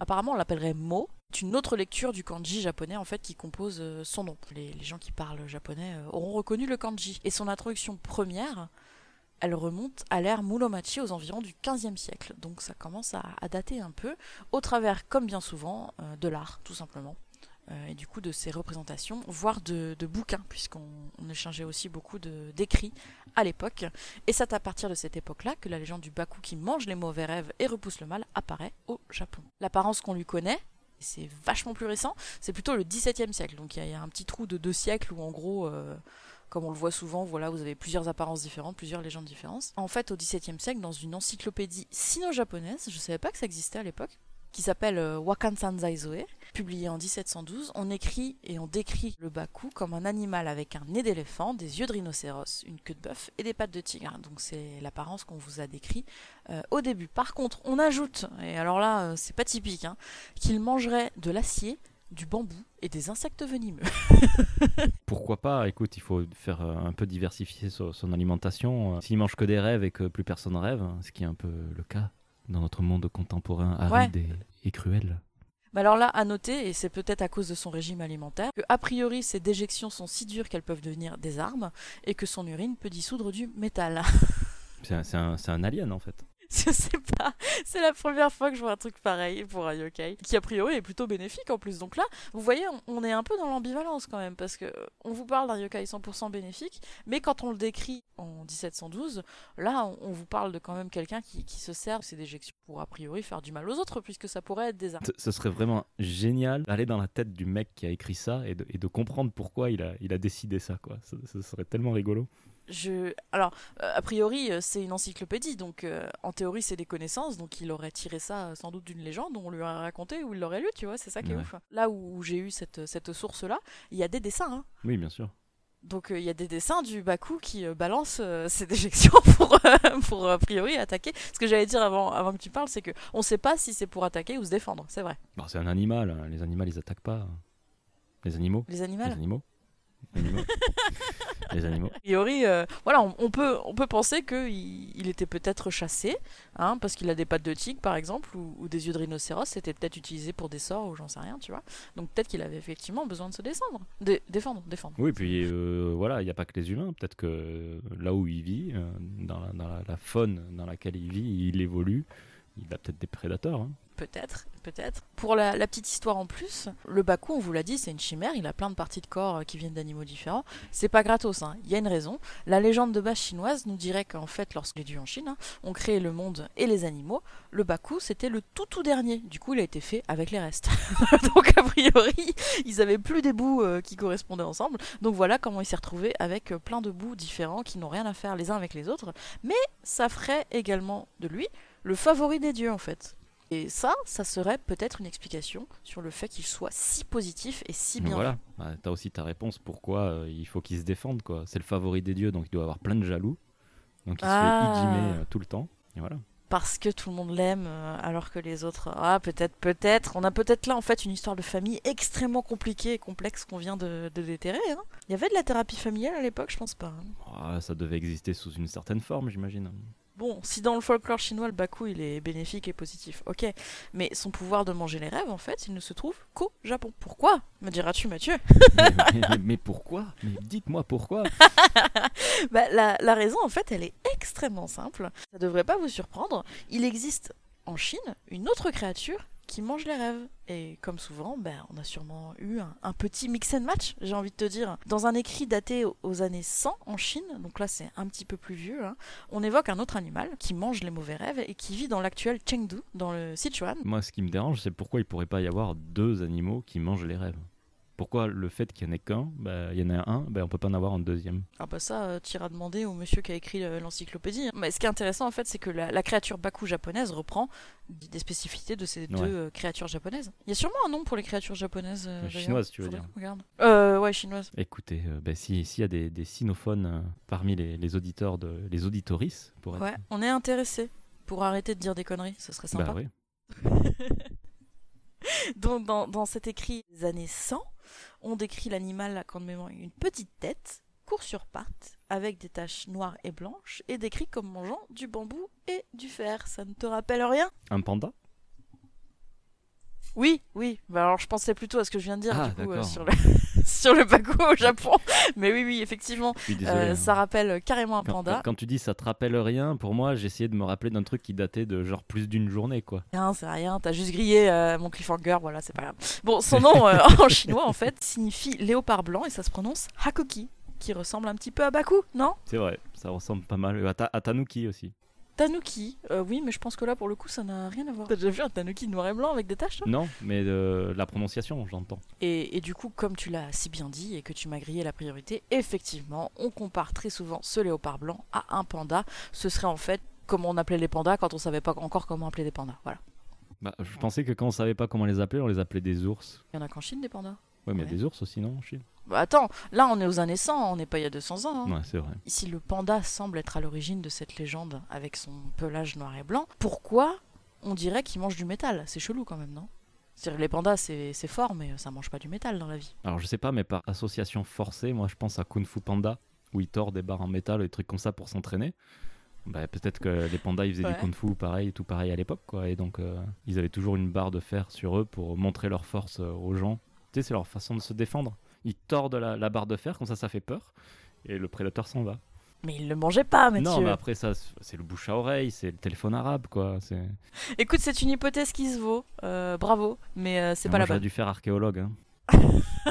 Apparemment, on l'appellerait Mo. C'est une autre lecture du kanji japonais en fait qui compose euh, son nom. Les, gens qui parlent japonais euh, auront reconnu le kanji. Et son introduction première, elle remonte à l'ère Muromachi aux environs du 15e siècle. Donc ça commence à, à dater un peu, au travers, comme bien souvent, euh, de l'art, tout simplement. Euh, et du coup de ses représentations, voire de, bouquins, puisqu'on on échangeait aussi beaucoup d'écrits à l'époque. Et c'est à partir de cette époque-là que la légende du Baku qui mange les mauvais rêves et repousse le mal apparaît au Japon. L'apparence qu'on lui connaît, c'est vachement plus récent, c'est plutôt le 17e siècle. Donc il y, a- un petit trou de deux siècles où en gros... euh, comme on le voit souvent, voilà, vous avez plusieurs apparences différentes, plusieurs légendes différentes. En fait, au XVIIe siècle, dans une encyclopédie sino-japonaise, je savais pas que ça existait à l'époque, qui s'appelle euh, Wakansan Zaizoe, publiée en 1712, on écrit et on décrit le baku comme un animal avec un nez d'éléphant, des yeux de rhinocéros, une queue de bœuf et des pattes de tigre. Donc c'est l'apparence qu'on vous a décrit euh, au début. Par contre, on ajoute, et alors là, euh, c'est pas typique, hein, qu'il mangerait de l'acier, du bambou et des insectes venimeux. Pourquoi pas Écoute, il faut faire un peu diversifier son, alimentation. S'il mange que des rêves et que plus personne rêve, hein, ce qui est un peu le cas dans notre monde contemporain aride et, et cruel. Mais alors là, à noter, et c'est peut-être à cause de son régime alimentaire, que a priori ses déjections sont si dures qu'elles peuvent devenir des armes, et que son urine peut dissoudre du métal. C'est un, c'est un- c'est un alien en fait. Je sais pas, c'est la première fois que je vois un truc pareil pour un yokai, qui a priori est plutôt bénéfique en plus. Donc là, vous voyez, on- est un peu dans l'ambivalence quand même, parce que euh, on vous parle d'un yokai 100% bénéfique, mais quand on le décrit en 1712, là, on, vous parle de quand même quelqu'un qui, qui se sert de ses déjections pour a priori faire du mal aux autres, puisque ça pourrait être des armes. Ce- serait vraiment génial d'aller dans la tête du mec qui a écrit ça et de, et de comprendre pourquoi il a, il a décidé ça. Quoi. Ce serait tellement rigolo. Je... Alors, euh, a priori, euh, c'est une encyclopédie, donc euh, en théorie, c'est des connaissances, donc il aurait tiré ça sans doute d'une légende, on lui aurait raconté ou il l'aurait lu, tu vois, c'est ça qui est Ouais. ouf. Là où j'ai eu cette, cette source-là, il y a des dessins, hein. Oui, bien sûr. Donc euh, il y a des dessins du Baku qui euh, balance euh, ses déjections pour, pour a priori attaquer. Ce que j'allais dire avant, avant que tu parles, c'est que on sait pas si c'est pour attaquer ou se défendre, c'est vrai. Bon, c'est un animal. hein. Les animaux, ils attaquent pas. Les animaux Les Les animaux. Animaux Les animaux. A priori, euh, voilà, on, on peut, on peut penser qu'il il était peut-être chassé, hein, parce qu'il a des pattes de tigre par exemple, ou, ou des yeux de rhinocéros, c'était peut-être utilisé pour des sorts ou j'en sais rien, tu vois. Donc peut-être qu'il avait effectivement besoin de se descendre. Dé- défendre, défendre. Oui, puis euh, voilà, il n'y a pas que les humains. Peut-être que là où il vit, euh, dans, la, dans la- la faune dans laquelle il vit, il évolue, il a peut-être des prédateurs. hein. Peut-être, peut-être. Pour la, petite histoire en plus, le Baku, on vous l'a dit, c'est une chimère, il a plein de parties de corps euh, qui viennent d'animaux différents. C'est pas gratos, hein. il y a une raison. La légende de base chinoise nous dirait qu'en fait, lorsque les dieux en Chine hein, ont créé le monde et les animaux, le Baku c'était le tout tout dernier. Du coup, il a été fait avec les restes. Donc a priori, ils avaient plus des bouts euh, qui correspondaient ensemble. Donc voilà comment il s'est retrouvé avec euh, plein de bouts différents qui n'ont rien à faire les uns avec les autres. Mais ça ferait également de lui le favori des dieux en fait. Et ça, ça serait peut-être une explication sur le fait qu'il soit si positif et si bien. voilà, bah, t'as aussi ta réponse pourquoi euh, il faut qu'il se défende. quoi. C'est le favori des dieux, donc il doit avoir plein de jaloux. Donc il Ah. se fait idimer euh, tout le temps. Et voilà. Parce que tout le monde l'aime, euh, alors que les autres. Ah, peut-être, peut-être. On a peut-être là en fait une histoire de famille extrêmement compliquée et complexe qu'on vient de, de déterrer. hein. Il y avait de la thérapie familiale à l'époque, je pense pas. hein. Ah, ça devait exister sous une certaine forme, j'imagine. Bon, si dans le folklore chinois, le Baku, il est bénéfique et positif, ok. Mais son pouvoir de manger les rêves, en fait, il ne se trouve qu'au Japon. Pourquoi? Me diras-tu, Mathieu? Mais, mais- mais pourquoi? Mais dites-moi pourquoi Bah, la, la raison, en fait, elle est extrêmement simple. Ça devrait pas vous surprendre. Il existe en Chine une autre créature qui mange les rêves. Et comme souvent, ben, on a sûrement eu un, petit mix and match, j'ai envie de te dire. Dans un écrit daté aux, aux années 100 en Chine, donc là c'est un petit peu plus vieux, hein, on évoque un autre animal qui mange les mauvais rêves et qui vit dans l'actuel Chengdu, dans le Sichuan. Moi, ce qui me dérange, c'est pourquoi il pourrait pas y avoir deux animaux qui mangent les rêves. Pourquoi le fait qu'il y en ait qu'un, bah, il y en a un, bah, on peut pas en avoir un deuxième? Ah bah ça, euh, t'iras demander au monsieur qui a écrit l'encyclopédie. hein. Mais ce qui est intéressant en fait, c'est que la, la créature Baku japonaise reprend des spécificités de ces deux Ouais. euh, créatures japonaises. Il y a sûrement un nom pour les créatures japonaises. euh, chinoises, tu veux dire. regarde. Euh, ouais, chinoises. Écoutez, euh, bah, si- s'il y a des, des sinophones parmi les, les auditeurs, de, les auditorices, pour être... Ouais, on est intéressé pour arrêter de dire des conneries, ce serait sympa. bah oui. Donc dans, dans cet écrit des années 100, on décrit l'animal de mémoire une petite tête, court sur pattes, avec des taches noires et blanches, et décrit comme mangeant du bambou et du fer. Ça ne te rappelle rien? Un panda? Oui, oui. Bah alors je pensais plutôt à ce que je viens de dire Ah, du coup euh, sur le sur le baku au Japon. Mais oui, oui, effectivement, désolé. euh, hein. ça rappelle carrément un panda. quand- quand tu dis ça te rappelle rien, pour moi, j'ai essayé de me rappeler d'un truc qui datait de genre plus d'une journée, quoi. Rien, c'est rien. T'as juste grillé euh, mon cliffhanger, voilà, c'est pas grave. Bon, son nom euh, en chinois en fait signifie léopard blanc et ça se prononce hakoki, qui ressemble un petit peu à baku, non? C'est vrai, ça ressemble pas mal. À, ta- à Tanuki aussi. Tanuki, euh, oui, mais je pense que là pour le coup ça n'a rien à voir. T'as déjà vu un tanuki noir et blanc avec des taches toi? Non, mais euh, la prononciation, j'entends. Et, et du coup, comme tu l'as si bien dit et que tu m'as grillé la priorité, effectivement, on compare très souvent ce léopard blanc à un panda. Ce serait en fait comme on appelait les pandas quand on savait pas encore comment appeler des pandas. Voilà. Bah, je pensais que quand on savait pas comment les appeler, on les appelait des ours. Il y en a qu'en Chine des pandas? Ouais, mais il y a des ours aussi, non en Chine? Bah attends, là on est aux années 100, on n'est pas il y a 200 ans. hein. Ouais, c'est vrai. Si le panda semble être à l'origine de cette légende avec son pelage noir et blanc, pourquoi on dirait qu'il mange du métal? C'est chelou quand même, non? C'est-à-dire les pandas c'est c'est fort, mais ça mange pas du métal dans la vie. Alors, je sais pas, mais par association forcée, moi je pense à Kung Fu Panda, où il tord des barres en métal et des trucs comme ça pour s'entraîner. Bah, peut-être que les pandas ils faisaient Ouais. du kung fu pareil, tout pareil à l'époque, quoi. Et donc, euh, ils avaient toujours une barre de fer sur eux pour montrer leur force euh, aux gens. Tu sais, c'est leur façon de se défendre. Ils tordent la, la barre de fer, comme ça, ça fait peur. Et le prédateur s'en va. Mais il le mangeait pas, Mathieu. Non, mais après, ça, c'est le bouche à oreille, c'est le téléphone arabe, quoi. C'est Écoute, c'est une hypothèse qui se vaut. Euh, bravo, mais euh, c'est Ah, pas la J'aurais bonne. dû faire archéologue. hein.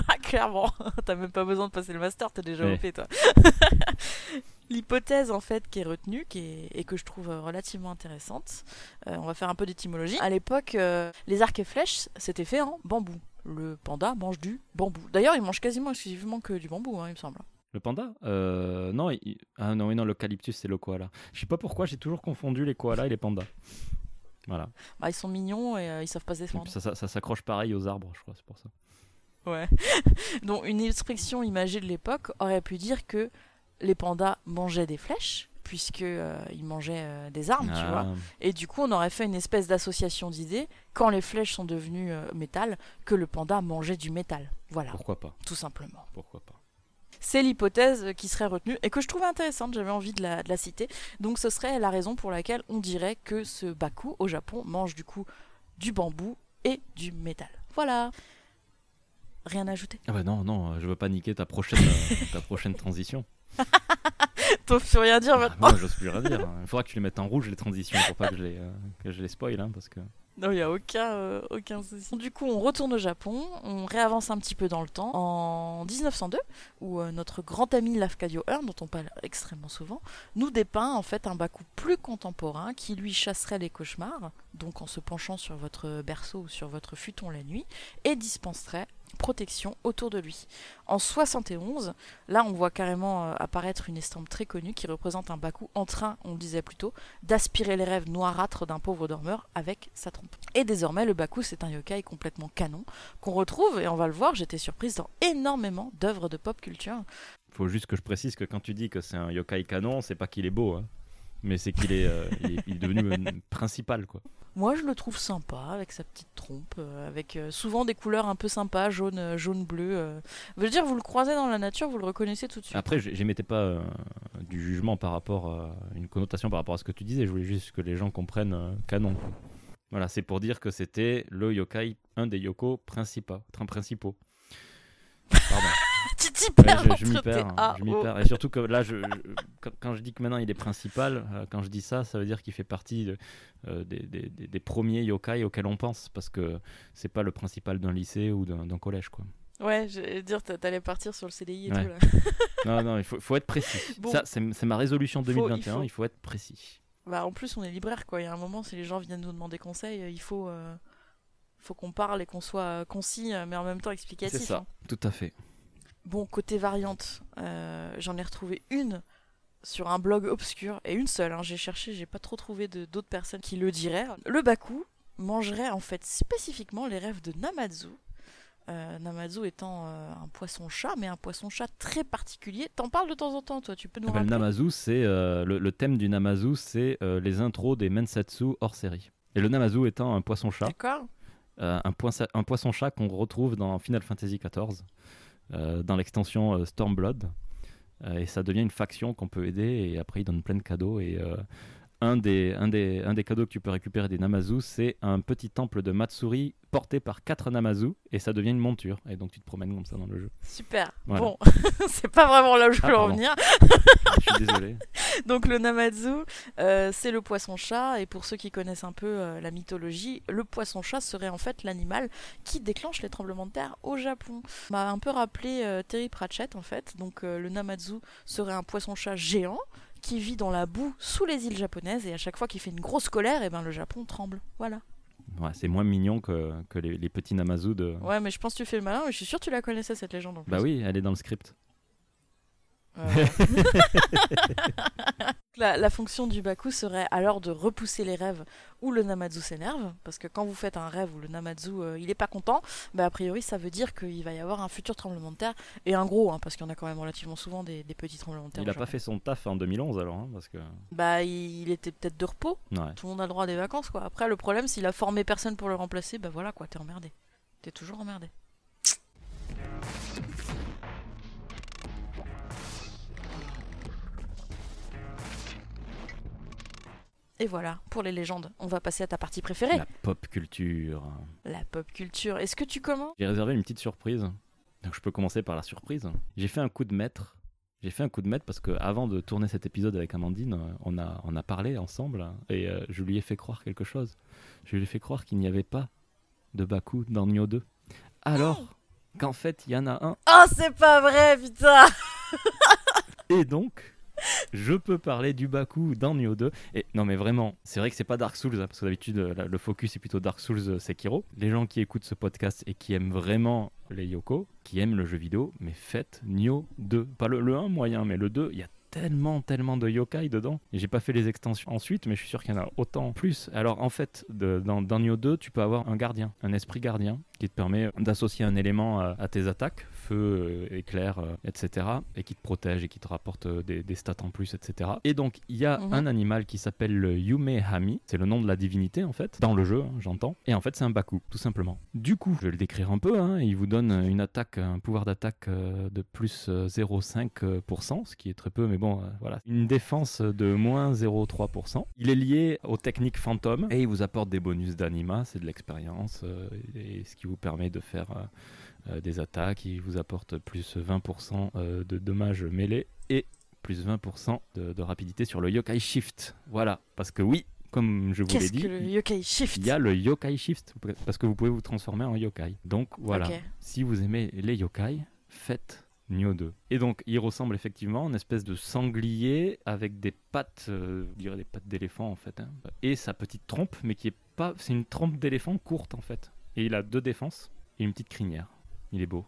Ah, clairement, t'as même pas besoin de passer le master, t'es déjà Ouais. OP toi. L'hypothèse en fait qui est retenue qui est- et que je trouve euh, relativement intéressante, euh, on va faire un peu d'étymologie. À l'époque, les arcs et flèches c'était fait en bambou. Le panda mange du bambou. D'ailleurs, il mange quasiment exclusivement que du bambou, hein, il me semble. Le panda? Euh, Non, il- ah non, oui, non, l'eucalyptus, c'est le koala. Je sais pas pourquoi, j'ai toujours confondu les koalas et les pandas. Voilà. Bah, ils sont mignons et euh, ils savent pas se défendre. ça, ça, ça s'accroche pareil aux arbres, je crois, c'est pour ça. Ouais. Donc une expression imagée de l'époque aurait pu dire que les pandas mangeaient des flèches puisque euh, ils mangeaient euh, des armes, tu Ah, vois. Et du coup, on aurait fait une espèce d'association d'idées quand les flèches sont devenues euh, métal que le panda mangeait du métal. Voilà, Pourquoi pas tout simplement. Pourquoi pas C'est l'hypothèse qui serait retenue et que je trouvais intéressante, j'avais envie de la, de la citer. Donc ce serait la raison pour laquelle on dirait que ce baku au Japon mange du coup du bambou et du métal. Voilà. Rien à ajouter? Ah bah non, non, je veux pas niquer ta prochaine, ta prochaine transition. T'oses plus rien dire Ah, maintenant. moi, j'ose plus rien dire. Il faudra que tu les mettes en rouge, les transitions, pour pas que je les, euh, que je les spoil, hein, parce que... Non, il n'y a aucun, euh, aucun souci. Du coup, on retourne au Japon, on réavance un petit peu dans le temps, en 1902, où euh, notre grand ami Lafcadio Hearn, dont on parle extrêmement souvent, nous dépeint en fait un Baku plus contemporain qui lui chasserait les cauchemars, donc en se penchant sur votre berceau ou sur votre futon la nuit, et dispenserait protection autour de lui. En 71, là on voit carrément euh, apparaître une estampe très connue qui représente un Baku en train, on le disait plus tôt, d'aspirer les rêves noirâtres d'un pauvre dormeur avec sa trompe. Et désormais, le Baku, c'est un yokai complètement canon qu'on retrouve, et on va le voir, j'étais surprise, dans énormément d'œuvres de pop culture. Faut juste que je précise que quand tu dis que c'est un yokai canon, c'est pas qu'il est beau. Hein. Mais c'est qu'il est, euh, il est, il est devenu principal, quoi. Moi, je le trouve sympa avec sa petite trompe, euh, avec euh, souvent des couleurs un peu sympas, jaune, euh, jaune, bleu. Je veux dire, vous le croisez dans la nature, vous le reconnaissez tout de suite. Après, j'- j'émettais pas du jugement par rapport à une connotation par rapport à ce que tu disais. Je voulais juste que les gens comprennent canon. Voilà, c'est pour dire que c'était le yokai, un des yoko principaux. Pardon. Ouais, je, je m'y perds, hein, je m'y O. perds. Et surtout que là, je, je- quand, je dis que maintenant il est principal, euh, quand je dis ça, ça veut dire qu'il fait partie de- euh, des, des- des- des premiers yokai auxquels on pense, parce que c'est pas le principal d'un lycée ou d'un collège, quoi. Ouais, je dire, t'a- t'allais partir sur le CDI et Ouais. tout là. Non, non, il faut, faut être précis. Bon. Ça, c'est ma résolution Faut- il 2021, faut. il faut être précis. Bah, en plus, on est libraire quoi. Il y a un moment, si les gens viennent nous demander conseil, euh, il faut, euh, faut qu'on parle et qu'on soit concis, mais en même temps explicatif. C'est ça, hein. tout à fait. Bon, côté variante, euh, j'en ai retrouvé une sur un blog obscur, et une seule, hein, j'ai cherché, j'ai pas trop trouvé d'autres personnes qui le diraient. Le Baku mangerait en fait spécifiquement les rêves de Namazu. Euh, Namazu étant euh, un poisson-chat, mais un poisson-chat très particulier. T'en parles de temps en temps, toi, tu peux nous le rappeler Namazu, c'est euh, le, le thème du Namazu, c'est les intros des Mensatsu hors série. Et le Namazu étant un poisson-chat, D'accord un, poisson-chat qu'on retrouve dans Final Fantasy XIV, dans l'extension euh, Stormblood. Euh, et ça devient une faction qu'on peut aider, et après ils donnent plein de cadeaux. Et euh, un, des, un, des, un des cadeaux que tu peux récupérer des Namazu, c'est un petit temple de Matsuri porté par quatre Namazu, et ça devient une monture. Et donc tu te promènes comme ça dans le jeu. Super. Voilà. Bon, c'est pas vraiment là où je Ah, voulais en venir. Je suis désolé. Donc le Namazu, euh, c'est le poisson-chat, et pour ceux qui connaissent un peu euh, la mythologie, le poisson-chat serait en fait l'animal qui déclenche les tremblements de terre au Japon. M'a un peu rappelé euh, Terry Pratchett en fait. Donc le Namazu serait un poisson-chat géant qui vit dans la boue sous les îles japonaises, et à chaque fois qu'il fait une grosse colère, et ben le Japon tremble. Voilà. Ouais, c'est moins mignon que, que les, les petits Namazu de. Ouais, mais je pense que tu fais le malin, mais je suis sûr que tu la connaissais cette légende en plus. Bah oui, elle est dans le script. Euh, la, la fonction du Baku serait alors de repousser les rêves où le Namazu s'énerve, parce que quand vous faites un rêve où le Namazu euh, il est pas content, bah a priori ça veut dire qu'il va y avoir un futur tremblement de terre, et un gros, hein, parce qu'il y en a quand même relativement souvent des, des petits tremblements de terre. Il au a pas fait son taf en 2011 alors, hein, parce que. Bah il, il était peut-être de repos, Ouais. tout le monde a le droit à des vacances quoi. Après le problème s'il a formé personne pour le remplacer, bah voilà quoi, t'es emmerdé. T'es toujours emmerdé. Et voilà, pour les légendes, on va passer à ta partie préférée, La pop culture. la pop culture. Est-ce que tu commences? J'ai réservé une petite surprise. Donc je peux commencer par la surprise. J'ai fait un coup de maître. J'ai fait un coup de maître parce que avant de tourner cet épisode avec Amandine, on a, on a parlé ensemble et euh, je lui ai fait croire quelque chose. Je lui ai fait croire qu'il n'y avait pas de Baku dans Nioh 2. Alors qu'en fait, il y en a un. Oh, c'est pas vrai, putain Et donc, je peux parler du Baku dans Nioh 2. Et non, mais vraiment, c'est vrai que c'est pas Dark Souls, hein, parce que d'habitude, euh, le focus est plutôt Dark Souls euh, Sekiro. Les gens qui écoutent ce podcast et qui aiment vraiment les Yoko, qui aiment le jeu vidéo, mais faites Nioh 2. Pas le, le 1 moyen, mais le 2, il y a tellement, tellement de yokai dedans. J'ai pas fait les extensions ensuite, mais je suis sûr qu'il y en a autant plus. Alors en fait, dans, dans Nioh 2, tu peux avoir un gardien, un esprit gardien, qui te permet d'associer un élément à tes attaques, feu, euh, éclair, euh, etc. Et qui te protège et qui te rapporte euh, des, des stats en plus, etc. Et donc, il y a Mhm. un animal qui s'appelle le Yumehami, c'est le nom de la divinité en fait, dans le jeu, hein, j'entends. Et en fait, c'est un Baku, tout simplement. Du coup, je vais le décrire un peu, hein, il vous donne une attaque, un pouvoir d'attaque de plus euh, 0,5%, ce qui est très peu, mais bon, voilà. Une défense de moins 0,3%. Il est lié aux techniques fantômes et il vous apporte des bonus d'anima, c'est de l'expérience, et ce qui vous permet de faire des attaques. Il vous apporte plus 20% euh, de dommages mêlés et plus 20% de, de rapidité sur le Yokai Shift. Voilà, parce que oui, comme je vous l'ai dit, que le Yokai Shift? il y a le Yokai Shift, parce que vous pouvez vous transformer en Yokai. Donc voilà, si vous aimez les Yokai, faites Nioh 2. Et donc, il ressemble effectivement à une espèce de sanglier avec des pattes, euh, je dirais des pattes d'éléphant en fait, hein. et sa petite trompe, mais qui est pas, c'est une trompe d'éléphant courte en fait. Et il a deux défenses et une petite crinière. Il est beau.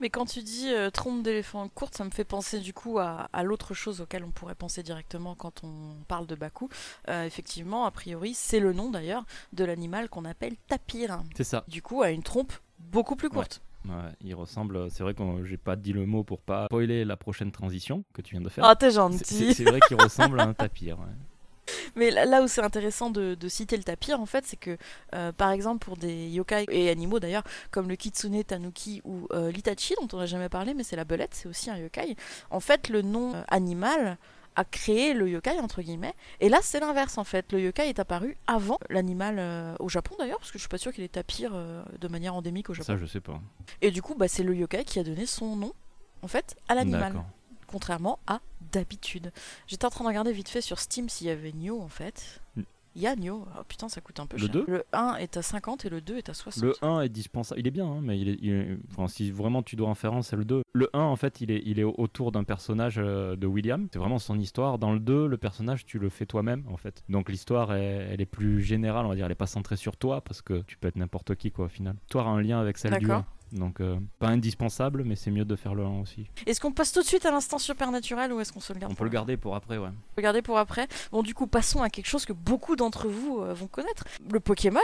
Mais quand tu dis euh, trompe d'éléphant courte, ça me fait penser du coup à, à l'autre chose auquel on pourrait penser directement quand on parle de Baku. Euh, effectivement, a priori, c'est le nom d'ailleurs de l'animal qu'on appelle tapir. C'est ça. Du coup, à une trompe beaucoup plus courte. Ouais, il ressemble. C'est vrai que j'ai pas dit le mot pour pas spoiler la prochaine transition que tu viens de faire. Ah, t'es gentil. c'est c'est vrai qu'il ressemble à un tapir. ouais. Mais là, là où c'est intéressant de, de citer le tapir, en fait, c'est que, euh, par exemple, pour des yokai et animaux d'ailleurs, comme le kitsune, tanuki ou euh, l'itachi, dont on n'a jamais parlé, mais c'est la belette, c'est aussi un yokai, en fait, le nom euh, animal a créé le yokai, entre guillemets. Et là, c'est l'inverse, en fait. Le yokai est apparu avant l'animal euh, au Japon, d'ailleurs, parce que je suis pas sûre qu'il est tapir euh, de manière endémique au Japon. Ça, je sais pas. Et du coup, bah, c'est le yokai qui a donné son nom, en fait, à l'animal D'accord. Contrairement à d'habitude. J'étais en train de regarder vite fait sur Steam s'il y avait Nioh en fait. Mm. Il y a Nioh. Oh putain, ça coûte un peu Le cher. 2? Le 1 est à 50 et le 2 est à 60. Le 1 est dispensable. Il est bien, hein, mais il est, il est- enfin, si vraiment tu dois en faire un, c'est le 2. Le 1, en fait, il est, il est autour d'un personnage euh, de William. C'est vraiment son histoire. Dans le 2, le personnage, tu le fais toi-même, en fait. Donc l'histoire, est- elle est plus générale, on va dire. Elle est pas centrée sur toi, parce que tu peux être n'importe qui, quoi, au final. L'histoire a un lien avec celle du D'accord. 1. Donc, euh, pas indispensable, mais c'est mieux de faire le 1 aussi. Est-ce qu'on passe tout de suite à l'instant surnaturel ou est-ce qu'on se le garde On peut le garder pour après, ouais. Regardez pour après. Bon, du coup, passons à quelque chose que beaucoup d'entre vous euh, vont connaître. Le Pokémon.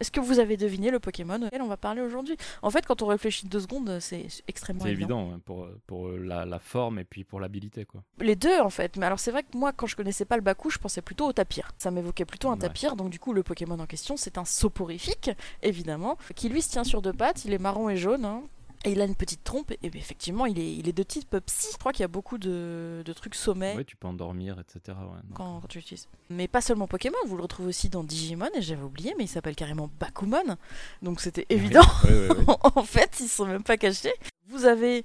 Est-ce que vous avez deviné le Pokémon auquel on va parler aujourd'hui? En fait, quand on réfléchit deux secondes, c'est extrêmement C'est évident, ouais, pour, pour la, la forme et puis pour l'habilité, quoi. Les deux en fait, mais alors c'est vrai que moi quand je connaissais pas le Baku, je pensais plutôt au tapir. Ça m'évoquait plutôt un Ouais. tapir, donc du coup le Pokémon en question c'est un soporifique, évidemment, qui lui se tient sur deux pattes, il est marron et jaune, hein, et il a une petite trompe, et effectivement il est, il est de type psy. Je crois qu'il y a beaucoup de, de trucs sommets. Ouais, tu peux endormir, etc. Ouais, donc, Quand, quand tu l'utilises. Mais pas seulement Pokémon, vous le retrouvez aussi dans Digimon, et j'avais oublié, mais il s'appelle carrément Bakumon, donc c'était évident. ouais, ouais, ouais. en fait, ils sont même pas cachés. Vous avez,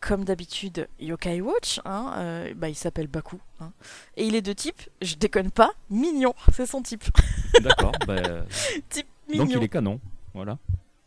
comme d'habitude, Yokai Watch. Hein, euh, bah, il s'appelle Baku. hein. et il est de type, je déconne pas, mignon. C'est son type. D'accord, bah, type mignon. donc il est canon, voilà,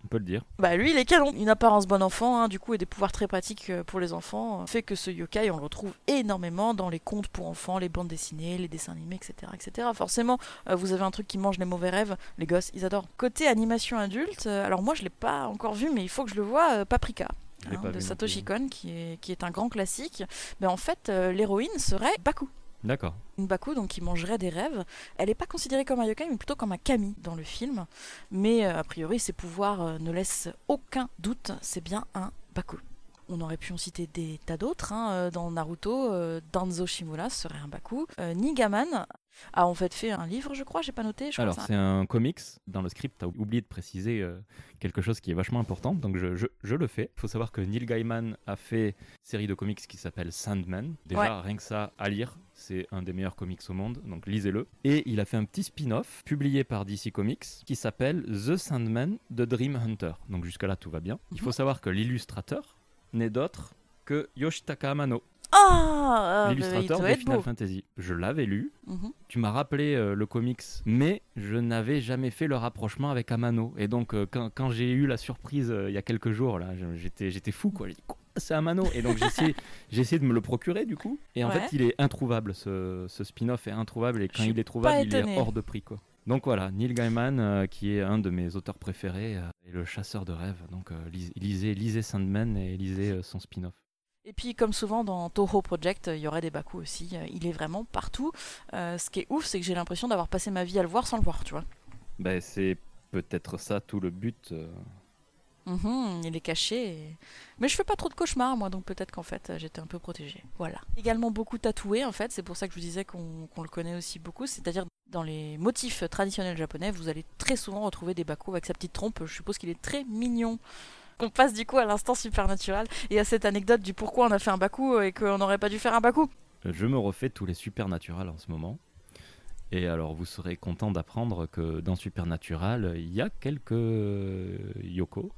on peut le dire. Bah lui, il est canon. Une apparence bon enfant, hein, du coup, et des pouvoirs très pratiques euh, pour les enfants, euh, fait que ce yokai, on le retrouve énormément dans les contes pour enfants, les bandes dessinées, les dessins animés, etc. etc. Forcément, euh, vous avez un truc qui mange les mauvais rêves, les gosses, ils adorent. Côté animation adulte, alors moi, je l'ai pas encore vu, mais il faut que je le vois, Paprika. Hein, de Satoshi. Kon, qui est, qui est un grand classique. Mais en fait, euh, l'héroïne serait Baku. D'accord. Une Baku, donc qui mangerait des rêves. Elle n'est pas considérée comme un yokai, mais plutôt comme un kami dans le film. Mais euh, a priori, ses pouvoirs euh, ne laissent aucun doute, c'est bien un Baku. On aurait pu en citer des tas d'autres. hein, euh, Dans Naruto, Danzo Shimura serait un Baku. Nigaman a en fait fait un livre, je crois, j'ai pas noté. Je Alors, c'est un comics. Dans le script, tu as oublié de préciser euh, quelque chose qui est vachement important, donc je, je- je le fais. Il faut savoir que Neil Gaiman a fait une série de comics qui s'appelle Sandman. Déjà, Ouais. rien que ça à lire, c'est un des meilleurs comics au monde, donc lisez-le. Et il a fait un petit spin-off publié par DC Comics qui s'appelle The Sandman de Dream Hunter. Donc, jusque-là, tout va bien. Il faut savoir que l'illustrateur n'est d'autre que Yoshitaka Amano, Il l'illustrateur de Final beau. Fantasy. Je l'avais lu, Mhm. tu m'as rappelé euh, le comics, mais je n'avais jamais fait le rapprochement avec Amano. Et donc, euh, quand, quand j'ai eu la surprise euh, il y a quelques jours, là, j'étais, fou, quoi. J'ai dit, Quoi c'est Amano? Et donc, j'ai essayé, de me le procurer, du coup. Et en Ouais. fait, il est introuvable, ce, ce spin-off est introuvable. Et quand il est trouvable, il est hors de prix, quoi. Donc voilà, Neil Gaiman, euh, qui est un de mes auteurs préférés, euh, et le chasseur de rêves. Donc, euh, lis- lisez, lisez Sandman et lisez son spin-off. Et puis, comme souvent dans Toho Project, il y aurait des Baku aussi. Il est vraiment partout. Euh, ce qui est ouf, c'est que j'ai l'impression d'avoir passé ma vie à le voir sans le voir, tu vois. Ben, c'est peut-être ça tout le but. euh, Mhm, il est caché. et- Mais je fais pas trop de cauchemars, moi, donc peut-être qu'en fait, j'étais un peu protégée. Voilà. Également beaucoup tatoué, en fait. C'est pour ça que je vous disais qu'on qu'on le connaît aussi beaucoup. C'est-à-dire, dans les motifs traditionnels japonais, vous allez très souvent retrouver des Baku avec sa petite trompe. Je suppose qu'il est très mignon. On passe du coup à l'instant supernatural et à cette anecdote du pourquoi on a fait un Baku et qu'on n'aurait pas dû faire un Baku. Je me refais tous les Supernatural en ce moment. Et alors, vous serez content d'apprendre que dans Supernatural, il y a quelques Yoko.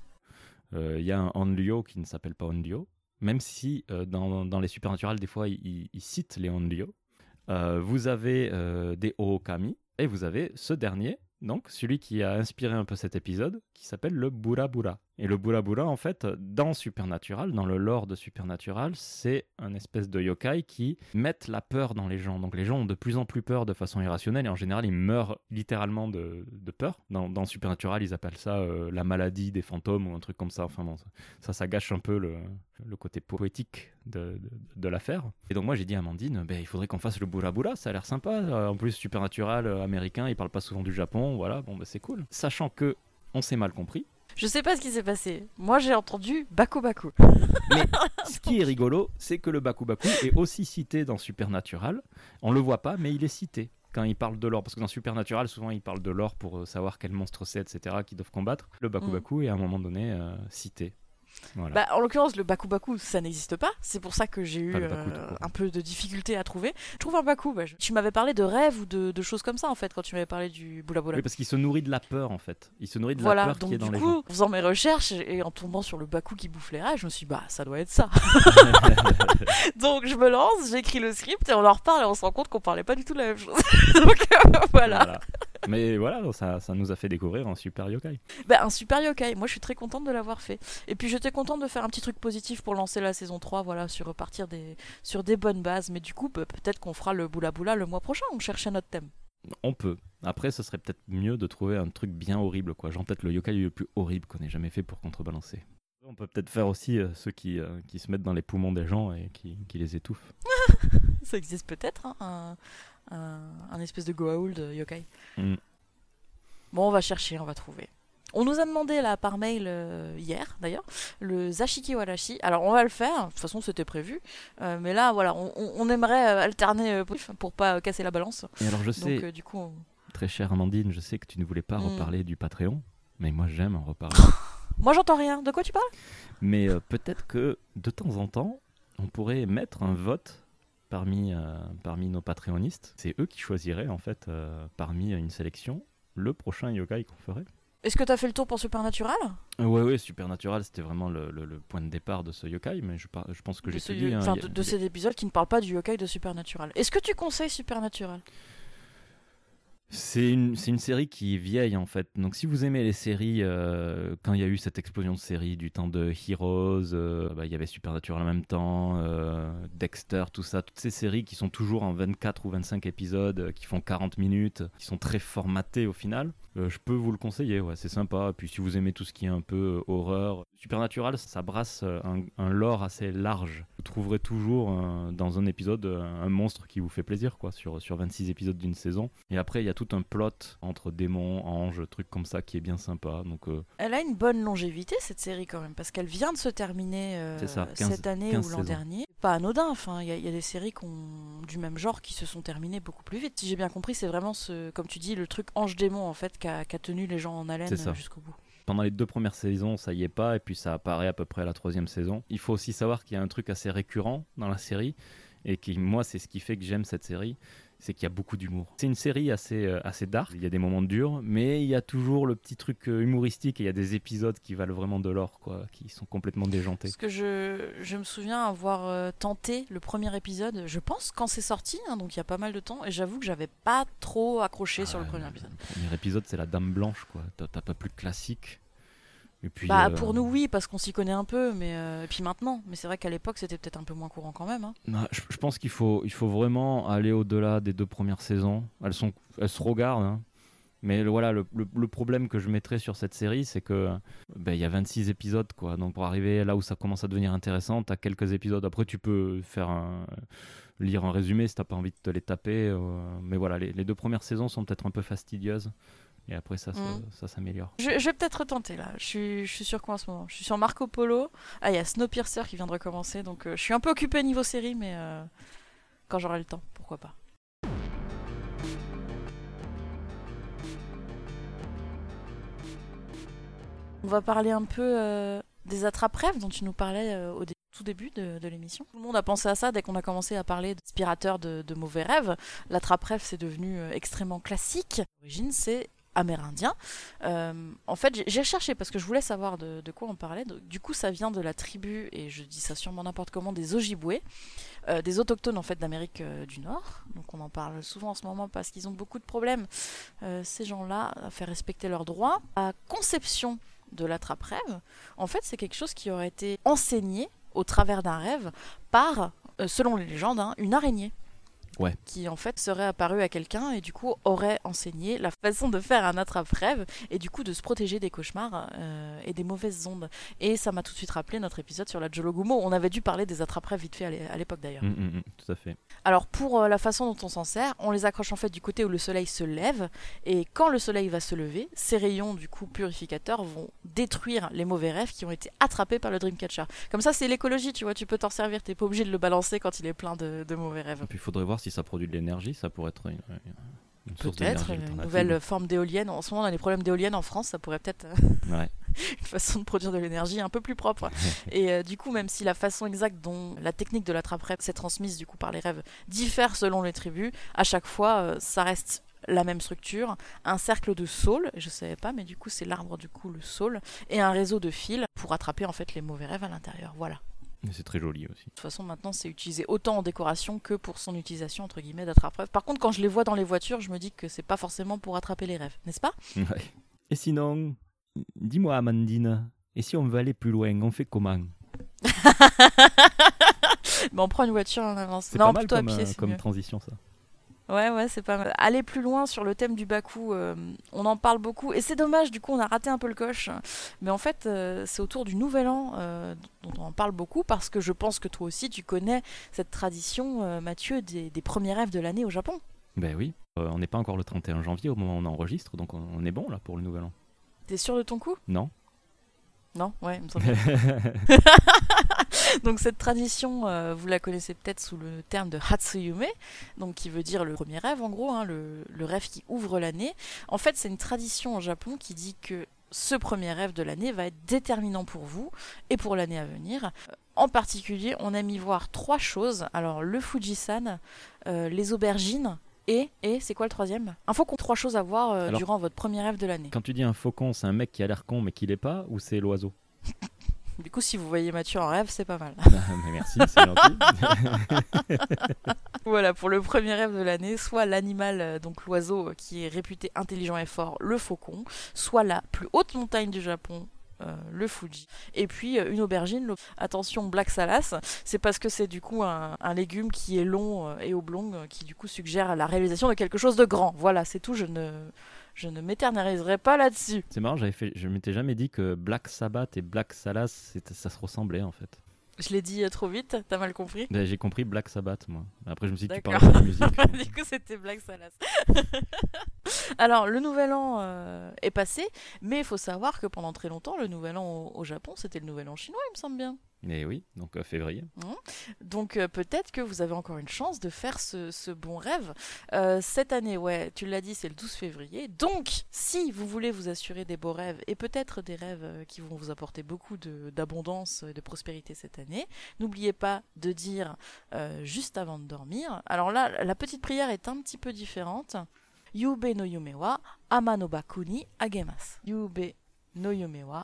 Euh, Il y a un Onryo qui ne s'appelle pas Onryo. Même si euh, dans, les Supernatural, des fois, ils, citent les Onryo. Euh, vous avez des Ookami. Et vous avez ce dernier, donc celui qui a inspiré un peu cet épisode, qui s'appelle le Bura Bura. Et le Bura Bura, en fait, dans Supernatural, dans le lore de Supernatural, c'est un espèce de yokai qui mettent la peur dans les gens. Donc les gens ont de plus en plus peur de façon irrationnelle et en général ils meurent littéralement de, de peur. Dans, Supernatural, ils appellent ça euh, la maladie des fantômes ou un truc comme ça. Enfin bon, ça, ça, gâche un peu le, le côté poétique de, de, l'affaire. Et donc moi j'ai dit à Amandine, ben, il faudrait qu'on fasse le Bura Bura, ça a l'air sympa. Euh, En plus Supernatural euh, américain, il parle pas souvent du Japon, voilà, bon ben, c'est cool. Sachant que on s'est mal compris. Je sais pas ce qui s'est passé. Moi, j'ai entendu Baku Baku. Mais ce qui est rigolo, c'est que le Baku Baku est aussi cité dans Supernatural. On le voit pas, mais il est cité quand il parle de l'or. Parce que dans Supernatural, souvent, il parle de l'or pour euh, savoir quel monstre c'est, etc., qu'ils doivent combattre. Le Baku Mm. Baku est à un moment donné euh, cité. Voilà. Bah, en l'occurrence, le Baku Baku, ça n'existe pas. C'est pour ça que j'ai eu euh, un peu de difficulté à trouver. Je trouve un Baku. bah, je- Tu m'avais parlé de rêves ou de, de choses comme ça, en fait, quand tu m'avais parlé du Boula Boula. Oui, parce qu'il se nourrit de la peur, en fait. Il se nourrit de la Voilà, peur donc qui est du dans les coup, en faisant mes recherches et en tombant sur le Baku qui bouffe les rêves, je me suis dit, bah, ça doit être ça. donc je me lance, j'écris le script et on en reparle et on se rend compte qu'on parlait pas du tout de la même chose. donc euh, voilà. Voilà. Mais voilà, ça, ça nous a fait découvrir un super yokai. Bah, un super yokai. Moi, je suis très contente de l'avoir fait. Et puis, j'étais contente de faire un petit truc positif pour lancer la saison 3, voilà, sur repartir des, sur des bonnes bases. Mais du coup, bah, peut-être qu'on fera le boula boula le mois prochain. On cherchait notre thème. On peut. Après, ce serait peut-être mieux de trouver un truc bien horrible, quoi. Genre peut-être le yokai le plus horrible qu'on ait jamais fait pour contrebalancer. On peut peut-être faire aussi euh, ceux qui, euh, qui se mettent dans les poumons des gens et qui, qui les étouffent. Ça existe peut-être, hein, un, un, un espèce de Goa'uld euh, yokai. Mm. Bon, on va chercher, on va trouver. On nous a demandé là par mail euh, hier d'ailleurs le Zashiki Warashi. Alors on va le faire, de toute façon c'était prévu. Euh, mais là voilà, on, aimerait euh, alterner pour pas casser la balance. Et alors je sais, du coup, on- très chère Amandine, je sais que tu ne voulais pas Mm. reparler du Patreon, mais moi j'aime en reparler. moi j'entends rien. De quoi tu parles? Mais euh, peut-être que de temps en temps, on pourrait mettre un vote parmi, euh, parmi nos Patreonistes. C'est eux qui choisiraient en fait euh, parmi une sélection le prochain yokai qu'on ferait. Est-ce que t'as fait le tour pour Supernatural? Euh, Ouais, ouais, Supernatural, c'était vraiment le, le- le point de départ de ce yokai, mais je, par- je pense que j'ai ce- dit. hein, enfin, a- de, de cet épisode qui ne parle pas du yokai de Supernatural. Est-ce que tu conseilles Supernatural? C'est une, série qui est vieille en fait. Donc si vous aimez les séries, euh, quand il y a eu cette explosion de séries du temps de Heroes, euh, bah, il y avait Supernatural en même temps, euh, Dexter, tout ça, toutes ces séries qui sont toujours en 24 ou 25 épisodes, qui font 40 minutes, qui sont très formatées au final. Euh, je peux vous le conseiller, ouais, c'est sympa. Puis si vous aimez tout ce qui est un peu euh, horreur, Supernatural, ça brasse euh, un, un lore assez large. Vous trouverez toujours euh, dans un épisode un monstre qui vous fait plaisir, quoi, sur, sur 26 épisodes d'une saison. Et après, il y a tout un plot entre démons, anges, trucs comme ça qui est bien sympa. Donc, Elle a une bonne longévité cette série quand même, parce qu'elle vient de se terminer C'est ça, 15 cette année 15 ou l'an dernier. Pas anodin, enfin, il y, a- il y a des séries du même genre qui se sont terminées beaucoup plus vite. Si j'ai bien compris, c'est vraiment ce, comme tu dis, le truc ange-démon en fait qui a, tenu les gens en haleine jusqu'au bout. pendant les deux premières saisons, ça y est pas, et puis ça apparaît à peu près à la troisième saison. Il faut aussi savoir qu'il y a un truc assez récurrent dans la série, et qui, moi, c'est ce qui fait que j'aime cette série, c'est qu'il y a beaucoup d'humour. C'est une série assez, euh, assez dark, il y a des moments durs, mais il y a toujours le petit truc euh, humoristique, et il y a des épisodes qui valent vraiment de l'or, quoi, qui sont complètement déjantés. Parce que je, je me souviens avoir euh, tenté le premier épisode, je pense quand c'est sorti, hein, donc il y a pas mal de temps, et j'avoue que j'avais pas trop accroché sur le Ah, premier épisode. Le premier épisode, c'est la Dame Blanche, quoi. T'as t'as pas plus classique. Et puis, Bah euh, pour nous oui, parce qu'on s'y connaît un peu, mais euh, et puis maintenant, mais c'est vrai qu'à l'époque c'était peut-être un peu moins courant quand même. hein. Non, je, je pense qu'il faut, il faut vraiment aller au-delà des deux premières saisons. Elles, sont, elles se regardent. hein. Mais le- voilà, le, le- le problème que je mettrais sur cette série, c'est que ben, il y a 26 épisodes. quoi. Donc pour arriver là où ça commence à devenir intéressant, tu as quelques épisodes. Après, tu peux faire un, lire un résumé si tu pas envie de te les taper. euh, mais voilà, les, les deux premières saisons sont peut-être un peu fastidieuses. Et après, ça, Mm. ça s'améliore. Je, je vais peut-être retenter là. Je suis, je suis sur quoi en ce moment? Je suis sur Marco Polo. Ah, il y a Snowpiercer qui vient de recommencer, donc euh, je suis un peu occupé niveau série, mais euh, quand j'aurai le temps, pourquoi pas. On va parler un peu euh, des attrape-rêves dont tu nous parlais au tout début de, de l'émission. Tout le monde a pensé à ça dès qu'on a commencé à parler d'aspirateurs de, de mauvais rêves. L'attrape-rêve, c'est devenu extrêmement classique. L'origine, c'est amérindien. Euh, en fait, j'ai- cherché parce que je voulais savoir de, quoi on parlait. Du coup, ça vient de la tribu, et je dis ça sûrement n'importe comment, des Ojibwés, euh, des autochtones en fait d'Amérique euh, du Nord. Donc on en parle souvent en ce moment parce qu'ils ont beaucoup de problèmes, ces gens-là, à faire respecter leurs droits. La conception de l'attrape-rêve, en fait, c'est quelque chose qui aurait été enseigné au travers d'un rêve par, selon les légendes, hein, une araignée. Ouais. qui en fait serait apparu à quelqu'un et du coup aurait enseigné la façon de faire un attrape-rêve et du coup de se protéger des cauchemars euh, et des mauvaises ondes. Et ça m'a tout de suite rappelé notre épisode sur la Jologumo. On avait dû parler des attrape-rêves vite fait à l'é- à l'époque d'ailleurs. Mm, mm, mm, tout à fait. Alors pour euh, la façon dont on s'en sert, on les accroche en fait du côté où le soleil se lève et quand le soleil va se lever, ces rayons du coup purificateurs vont détruire les mauvais rêves qui ont été attrapés par le Dreamcatcher. Comme ça c'est l'écologie, tu vois, tu peux t'en servir, t'es pas obligé de le balancer quand il est plein de, de mauvais rêves. Et puis il faudrait voir si ça produit de l'énergie, ça pourrait être une, une Peut-être une nouvelle forme d'éolienne. En ce moment on a des problèmes d'éoliennes en France, ça pourrait peut-être euh, Ouais. une façon de produire de l'énergie un peu plus propre. Et euh, du coup, même si la façon exacte dont la technique de l'attrape-rêve s'est transmise du coup par les rêves diffère selon les tribus, à chaque fois, euh, ça reste la même structure, un cercle de saules, je savais pas, mais du coup c'est l'arbre du coup le saule, et un réseau de fils pour attraper en fait les mauvais rêves à l'intérieur. Voilà. C'est très joli aussi. De toute façon, maintenant c'est utilisé autant en décoration que pour son utilisation entre guillemets d'attrape-rêve. Par contre, quand je les vois dans les voitures, je me dis que c'est pas forcément pour attraper les rêves, n'est-ce pas? Ouais. Et sinon, dis-moi Amandine, et si on veut aller plus loin, on fait comment? Mais on prend une voiture en avance. C'est Non, pas mal plutôt comme, à pied, euh, c'est comme mieux. transition ça. Ouais, ouais, c'est pas mal. Aller plus loin sur le thème du Baku, euh, on en parle beaucoup. Et c'est dommage, du coup, on a raté un peu le coche. Mais en fait, euh, c'est autour du Nouvel An euh, dont on en parle beaucoup parce que je pense que toi aussi, tu connais cette tradition, euh, Mathieu, des, des premiers rêves de l'année au Japon. Ben oui, on n'est pas encore le 31 janvier au moment où on enregistre, donc on, on est bon là pour le nouvel an. T'es sûr de ton coup? Non Non? Ouais, il me semble. Donc cette tradition, euh, vous la connaissez peut-être sous le terme de Hatsuyume, donc qui veut dire le premier rêve en gros, hein, le, le rêve qui ouvre l'année. En fait, c'est une tradition au Japon qui dit que ce premier rêve de l'année va être déterminant pour vous et pour l'année à venir. Euh, En particulier, on aime y voir trois choses. Alors le Fujisan, euh, les aubergines et, et c'est quoi le troisième? Un faucon. Trois choses à voir euh, Alors- durant votre premier rêve de l'année. Quand tu dis un faucon, c'est un mec qui a l'air con mais qui l'est pas, ou c'est l'oiseau? Du coup, si vous voyez Mathieu en rêve, c'est pas mal. Mais merci, c'est gentil. Voilà, pour le premier rêve de l'année, soit l'animal, euh, donc l'oiseau euh, qui est réputé intelligent et fort, le faucon, soit la plus haute montagne du Japon, euh, le Fuji, et puis euh, une aubergine. Attention, Black Salas, c'est parce que c'est du coup un, un légume qui est long euh, et oblong, qui du coup suggère la réalisation de quelque chose de grand. Voilà, c'est tout, je ne, je ne m'éterniserai pas là-dessus. c'est marrant, j'avais fait, je m'étais jamais dit que Black Sabbath et Black Salas, ça se ressemblait en fait. Je l'ai dit euh, trop vite, t'as mal compris? Ben, J'ai compris Black Sabbath moi. Après je me suis dit tu parlais pas de musique. du coup, c'était Black Salas. Alors, le nouvel an euh, est passé, mais il faut savoir que pendant très longtemps, le nouvel an au, au Japon, c'était le nouvel an chinois, il me semble bien. Mais oui, donc euh, février. Donc, euh, peut-être que vous avez encore une chance de faire ce, bon rêve. Euh, cette année, ouais, tu l'as dit, c'est le 12 février. Donc, si vous voulez vous assurer des beaux rêves et peut-être des rêves qui vont vous apporter beaucoup d'abondance et de prospérité cette année, n'oubliez pas de dire juste avant de dormir. Alors là, la petite prière est un petit peu différente. Yube no yume wa ama agemasu. Yube no wa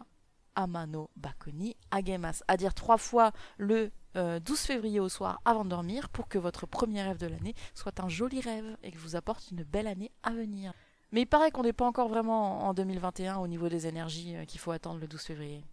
ama no baku ni agemasu. À dire trois fois le euh, 12 février au soir avant de dormir pour que votre premier rêve de l'année soit un joli rêve et que vous apporte une belle année à venir. Mais il paraît qu'on n'est pas encore vraiment en 2021 au niveau des énergies euh, qu'il faut attendre le 12 février.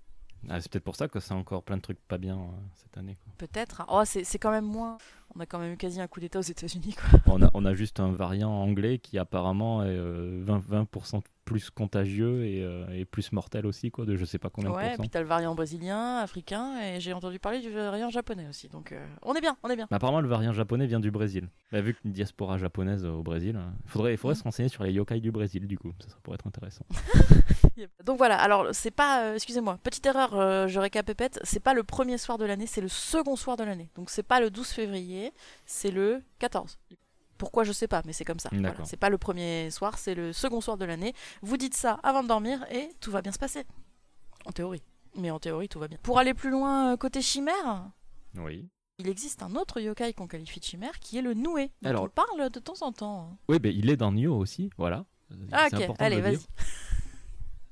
Ah, c'est peut-être pour ça que c'est encore plein de trucs pas bien euh, cette année. Peut-être. Oh, c'est c'est quand même moins. On a quand même eu quasi un coup d'État aux États-Unis, quoi. On a, on a juste un variant anglais qui apparemment est euh, 20%, 20% plus contagieux et, euh, et plus mortel aussi, quoi, de je sais pas combien de Ouais, pourcents. puis t'as le variant brésilien, africain, et j'ai entendu parler du variant japonais aussi. Donc, euh, on est bien, on est bien. Mais apparemment, le variant japonais vient du Brésil. Bah, vu qu'une diaspora japonaise au Brésil, il faudrait, faudrait Mm. se renseigner sur les yokai du Brésil, du coup. Ça, ça pourrait être intéressant. Donc voilà, alors c'est pas, euh, excusez-moi, petite erreur, euh, je récapépète, c'est pas le premier soir de l'année, c'est le second soir de l'année. Donc c'est pas le 12 février, c'est le 14. Pourquoi je sais pas, mais c'est comme ça. Voilà. C'est pas le premier soir, c'est le second soir de l'année. Vous dites ça avant de dormir et tout va bien se passer. En théorie. Mais en théorie, tout va bien. Pour aller plus loin, euh, côté chimère, Oui. il existe un autre yokai qu'on qualifie de chimère qui est le noué. dont Alors- on parle de temps en temps. Oui, ben il est dans Nioh aussi, voilà. Ah, C'est ok, allez, le vas-y.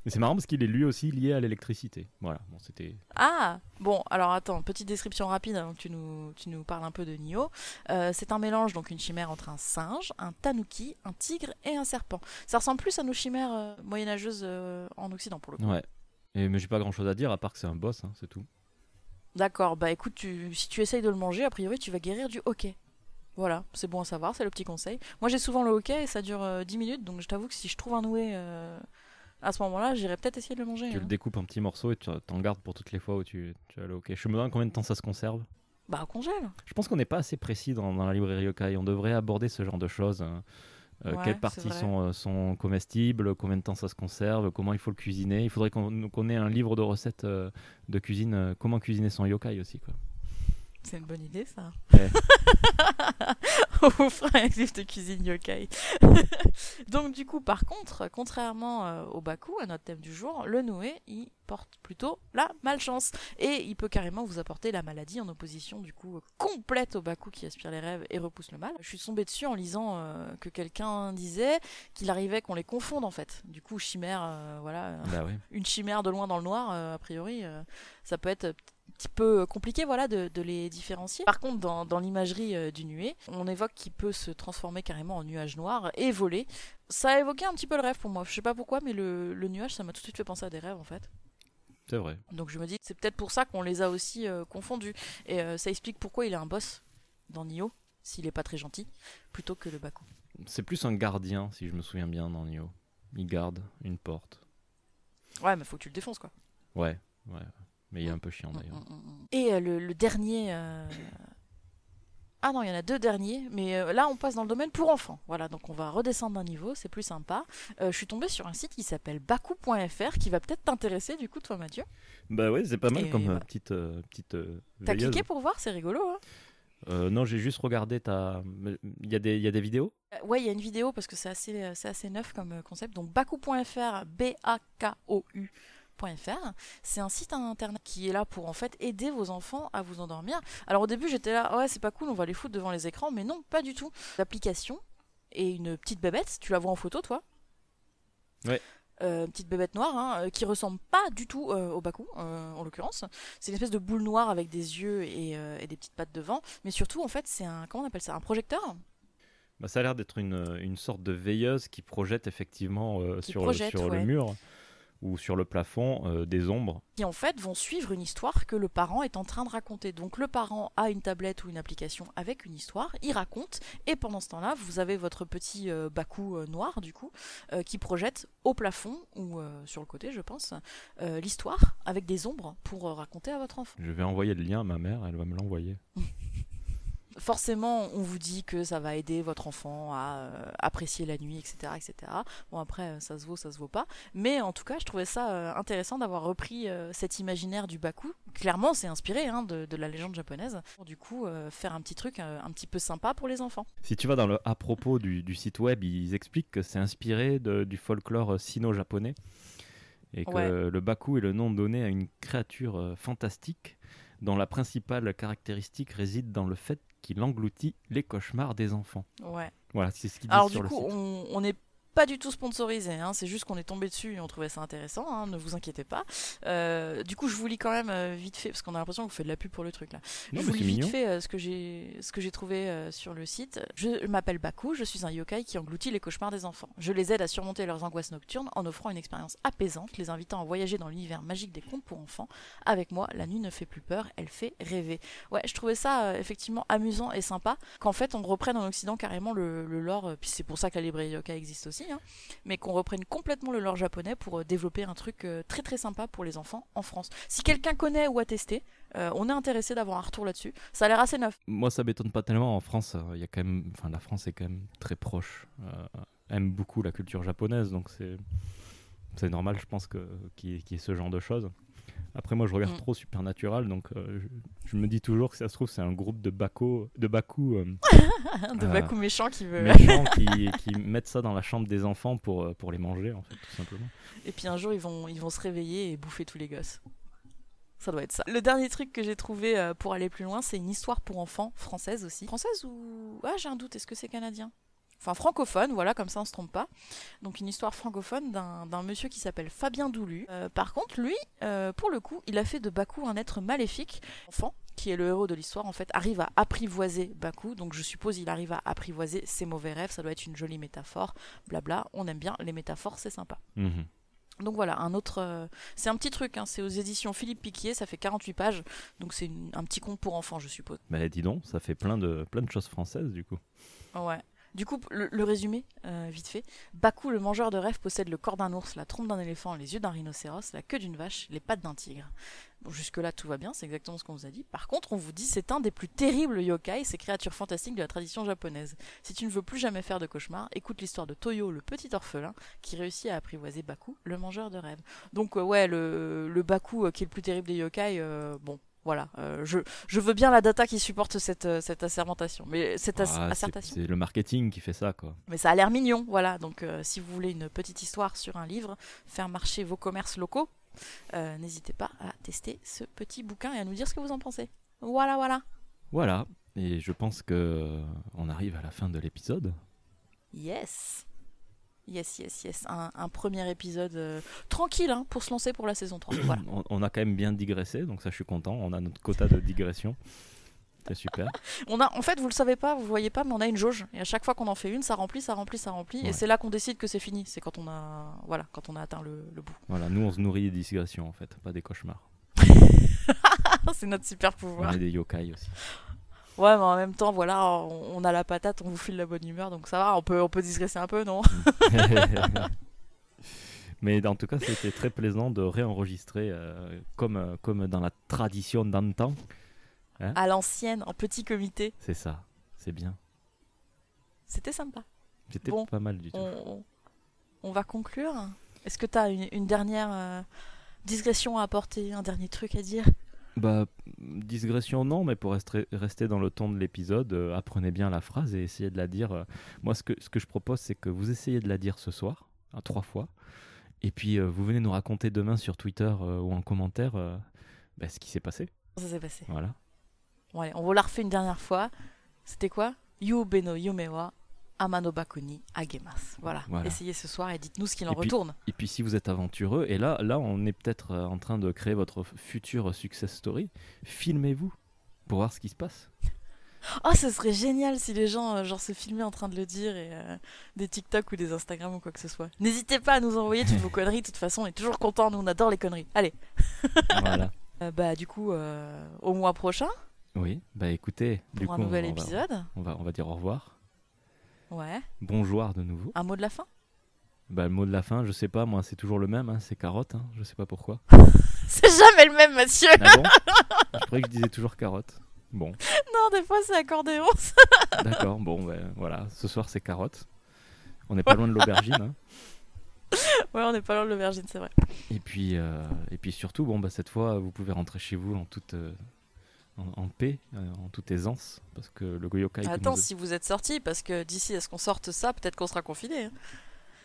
Mais c'est marrant parce qu'il est lui aussi lié à l'électricité. Voilà, bon, c'était. Ah Bon, alors attends, petite description rapide avant que tu nous, tu nous parles un peu de Nioh. Euh, c'est un mélange, donc une chimère entre un singe, un tanuki, un tigre et un serpent. Ça ressemble plus à nos chimères euh, moyenâgeuses euh, en Occident pour le coup. Ouais. Et, mais j'ai pas grand chose à dire à part que c'est un boss, hein, c'est tout. D'accord, bah écoute, tu- si tu essayes de le manger, a priori tu vas guérir du hockey. Voilà, c'est bon à savoir, c'est le petit conseil. Moi j'ai souvent le hockey et ça dure euh, 10 minutes, donc je t'avoue que si je trouve un noué euh, à ce moment-là, j'irai peut-être essayer de le manger. Tu hein. le découpes en petits morceaux et tu t'en gardes pour toutes les fois où tu, tu as le hockey. Je me demande combien de temps ça se conserve. Bah, on congèle. Je pense qu'on n'est pas assez précis dans, dans la librairie yokai. On devrait aborder ce genre de choses. hein. Euh, Ouais, quelles parties sont, euh, sont comestibles, combien de temps ça se conserve, comment il faut le cuisiner. Il faudrait qu'on ait un livre de recettes euh, de cuisine, comment cuisiner son yokai aussi. Quoi. C'est une bonne idée ça. Ouais. on vous fera un livre de cuisine yokai. Donc du coup, par contre, contrairement euh, au Baku, à notre thème du jour, le Noé, il porte plutôt la malchance. Et il peut carrément vous apporter la maladie en opposition du coup complète au Baku qui aspire les rêves et repousse le mal. Je suis tombée dessus en lisant euh, que quelqu'un disait qu'il arrivait qu'on les confonde en fait. Du coup, chimère, euh, voilà, Bah ouais. une chimère de loin dans le noir, euh, a priori, euh, ça peut être petit peu compliqué voilà, de, de les différencier. Par contre, dans, dans l'imagerie euh, du nuée, on évoque qu'il peut se transformer carrément en nuage noir et voler. Ça a évoqué un petit peu le rêve pour moi. Je sais pas pourquoi, mais le, le nuage, ça m'a tout de suite fait penser à des rêves en fait. C'est vrai. Donc je me dis, c'est peut-être pour ça qu'on les a aussi euh, confondus. Et euh, ça explique pourquoi il est un boss dans Nioh, s'il est pas très gentil, plutôt que le Baku. C'est plus un gardien, si je me souviens bien, dans Nioh. Il garde une porte. Ouais, mais faut que tu le défonces quoi. Ouais, ouais. Mais il est un peu chiant d'ailleurs. Mm, mm, mm. Et euh, le, le dernier. euh, Ah non, il y en a deux derniers, mais euh, là on passe dans le domaine pour enfants. Voilà, donc on va redescendre d'un niveau, c'est plus sympa. Euh, je suis tombée sur un site qui s'appelle baku.fr qui va peut-être t'intéresser du coup, toi Mathieu. Bah ouais, c'est pas mal Et comme voilà. petite. euh, petite euh, T'as cliqué pour voir, c'est rigolo. Hein Euh, Non, j'ai juste regardé ta. Il y, a des- il y a des vidéos? Euh, ouais, il y a une vidéo parce que c'est assez, c'est assez neuf comme concept. Donc baku.fr, B-A-K-O-U. C'est un site internet qui est là pour en fait aider vos enfants à vous endormir. Alors au début j'étais là, ouais c'est pas cool, on va les foutre devant les écrans, mais non, pas du tout. L'application et une petite bébête, tu la vois en photo toi Ouais. Euh, petite bébête noire hein, euh, qui ressemble pas du tout euh, au Baku euh, en l'occurrence. C'est une espèce de boule noire avec des yeux et, euh, des petites pattes devant, mais surtout en fait c'est un comment on appelle ça un projecteur bah, Ça a l'air d'être une, une sorte de veilleuse qui projette effectivement euh, sur, le mur ou sur le plafond euh, des ombres. qui en fait vont suivre une histoire que le parent est en train de raconter. Donc le parent a une tablette ou une application avec une histoire, il raconte, et pendant ce temps-là, vous avez votre petit euh, Baku euh, noir du coup, euh, qui projette au plafond ou sur le côté, je pense, l'histoire avec des ombres pour raconter à votre enfant. Je vais envoyer le lien à ma mère, elle va me l'envoyer. Forcément, on vous dit que ça va aider votre enfant à euh, apprécier la nuit, etc., etc. Bon après, ça se vaut, ça se vaut pas. Mais en tout cas, je trouvais ça euh, intéressant d'avoir repris euh, cet imaginaire du Baku. Clairement, c'est inspiré hein, de, de la légende japonaise. Pour du coup, faire un petit truc un petit peu sympa pour les enfants. Si tu vas dans le à propos du, du site web, ils expliquent que c'est inspiré de- du folklore sino-japonais et que Ouais. le Baku est le nom donné à une créature fantastique dont la principale caractéristique réside dans le fait qu'il engloutit les cauchemars des enfants. Ouais. Voilà, c'est ce disent Alors sur du le coup, site. on pas du tout sponsorisé, hein, c'est juste qu'on est tombé dessus et on trouvait ça intéressant, hein, ne vous inquiétez pas. Euh, du coup, je vous lis quand même euh, vite fait, parce qu'on a l'impression que vous faites de la pub pour le truc là. Non, je vous lis vite mignon. fait euh, ce que j'ai trouvé sur le site. Je m'appelle Baku, je suis un yokai qui engloutit les cauchemars des enfants. Je les aide à surmonter leurs angoisses nocturnes en offrant une expérience apaisante, les invitant à voyager dans l'univers magique des contes pour enfants. Avec moi, la nuit ne fait plus peur, elle fait rêver. Ouais, je trouvais ça euh, effectivement amusant et sympa qu'en fait on reprenne en Occident carrément le, le lore, puis c'est pour ça que la librairie yokai existe aussi, hein, mais qu'on reprenne complètement le lore japonais pour euh, développer un truc euh, très très sympa pour les enfants en France. Si quelqu'un connaît ou a testé, euh, on est intéressé d'avoir un retour là-dessus. Ça a l'air assez neuf. Moi, ça m'étonne pas tellement. En France, il quand même, enfin, la France est quand même très proche, euh, aime beaucoup la culture japonaise, donc c'est normal, je pense que y ait ce genre de choses. Après, moi, je regarde Mm. trop Supernatural, donc euh, je, je me dis toujours que ça se trouve c'est un groupe de Bako, de Baku euh, de Ah. Baku méchant qui veut. méchants qui, qui mettent ça dans la chambre des enfants pour euh, pour les manger, en fait, tout simplement. Et puis un jour, ils vont, ils vont se réveiller et bouffer tous les gosses. Ça doit être ça. Le dernier truc que j'ai trouvé euh, pour aller plus loin, c'est une histoire pour enfants française aussi. Française ou. Ah, j'ai un doute, est-ce que c'est canadien? Enfin, francophone, voilà, comme ça on se trompe pas. Donc, une histoire francophone d'un monsieur qui s'appelle Fabien Doulu. Euh, par contre, lui, euh, pour le coup, il a fait de Baku un être maléfique. Enfant, qui est le héros de l'histoire, en fait, arrive à apprivoiser Baku. Donc, je suppose il arrive à apprivoiser ses mauvais rêves. Ça doit être une jolie métaphore. Blabla, on aime bien les métaphores, c'est sympa. Mhm. Donc voilà, un autre. euh, c'est un petit truc, hein, c'est aux éditions Philippe Piquier, ça fait 48 pages, donc c'est un petit conte pour enfants, je suppose. Bah dis donc, ça fait plein de, plein de choses françaises du coup. Ouais. Du coup, le, résumé, euh, vite fait. Bakou, le mangeur de rêves, possède le corps d'un ours, la trompe d'un éléphant, les yeux d'un rhinocéros, la queue d'une vache, les pattes d'un tigre. Bon, jusque-là, tout va bien, c'est exactement ce qu'on vous a dit. Par contre, on vous dit c'est un des plus terribles yokai, ces créatures fantastiques de la tradition japonaise. Si tu ne veux plus jamais faire de cauchemar, écoute l'histoire de Toyo, le petit orphelin, qui réussit à apprivoiser Baku, le mangeur de rêves. Donc, euh, ouais, le, Baku, euh, qui est le plus terrible des yokai, bon. Voilà, euh, je, je veux bien la data qui supporte cette, euh, cette assermentation. Mais cette as- Ah, c'est- assertation. c'est le marketing qui fait ça quoi. Mais ça a l'air mignon, voilà. Donc, euh, si vous voulez une petite histoire sur un livre, faire marcher vos commerces locaux, euh, n'hésitez pas à tester ce petit bouquin et à nous dire ce que vous en pensez. Voilà, voilà. Voilà, et je pense que on arrive à la fin de l'épisode. Yes. Yes, yes, yes. Un, un premier épisode euh, tranquille hein, pour se lancer pour la saison 3. Voilà. On, on a quand même bien digressé, donc ça je suis content. On a notre quota de digression. C'est super. On a, en fait, vous le savez pas, vous voyez pas, mais on a une jauge. Et à chaque fois qu'on en fait une, ça remplit, ça remplit, ça remplit. Ouais. Et c'est là qu'on décide que c'est fini. C'est quand on a, voilà, quand on a atteint le, le bout. Voilà, nous on se nourrit des digressions en fait, pas des cauchemars. c'est notre super On pouvoir. est des yokai aussi. Ouais, mais en même temps, voilà, on, on a la patate, on vous file la bonne humeur, donc ça va, on peut, on peut digresser un peu, non Mais en tout cas, c'était très plaisant de réenregistrer euh, comme, euh, comme dans la tradition d'antan. À l'ancienne, en petit comité, C'est ça, c'est bien. c'était sympa. C'était Bon, pas mal du tout. On, on- on va conclure. Est-ce que tu as une, une dernière euh, digression à apporter, un dernier truc à dire? Bah, digression non, mais pour rester, rester dans le ton de l'épisode, euh, apprenez bien la phrase et essayez de la dire. euh, moi, ce que, ce que je propose, c'est que vous essayez de la dire ce soir, à trois fois, et puis euh, vous venez nous raconter demain sur Twitter ou en commentaire bah, ce qui s'est passé. Ça s'est passé. Voilà. Bon, allez, on vous la refait une dernière fois. C'était quoi? Yu beno yumewa amano bakuni agemas. Voilà. Voilà. Essayez ce soir et dites-nous ce qu'il en Et puis- retourne. Et puis si vous êtes aventureux, et là, là on est peut-être euh, en train de créer votre f- futur success story, filmez-vous pour voir ce qui se passe. Oh, ce serait génial si les gens euh, genre se filmaient en train de le dire et euh, des TikTok ou des Instagram ou quoi que ce soit. N'hésitez pas à nous envoyer toutes vos conneries. De toute façon, on est toujours contents. Nous, on adore les conneries. Allez. voilà. Euh, bah du coup, au mois prochain Oui, bah écoutez, du pour coup, un nouvel on, épisode. on, va, on va dire au revoir. Ouais. Bonjour de nouveau. Un mot de la fin? Bah, le mot de la fin, je sais pas, moi c'est toujours le même, hein, c'est carotte, hein, je sais pas pourquoi. C'est jamais le même, Mathieu. Ah bon? Je croyais que je disais toujours carotte. Bon, Non, des fois c'est accordéon. d'accord, bon, ben voilà, ce soir c'est carotte. On n'est pas loin de l'aubergine. hein. ouais, on n'est pas loin de l'aubergine, c'est vrai. Et puis, euh, et puis surtout, bon, bah, cette fois, vous pouvez rentrer chez vous en toute, euh, en, en paix, euh, en toute aisance, parce que le Goyokai. Attends, nous- si vous êtes sortis, parce que d'ici à ce qu'on sorte ça, peut-être qu'on sera confiné. hein.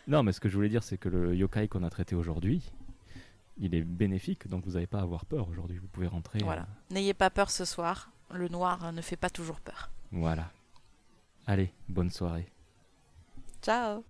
Non, mais ce que je voulais dire, c'est que le yokai qu'on a traité aujourd'hui, il est bénéfique, donc vous n'avez pas à avoir peur aujourd'hui. Vous pouvez rentrer. euh, Voilà. N'ayez pas peur ce soir. Le noir euh, ne fait pas toujours peur. voilà. Allez, bonne soirée. Ciao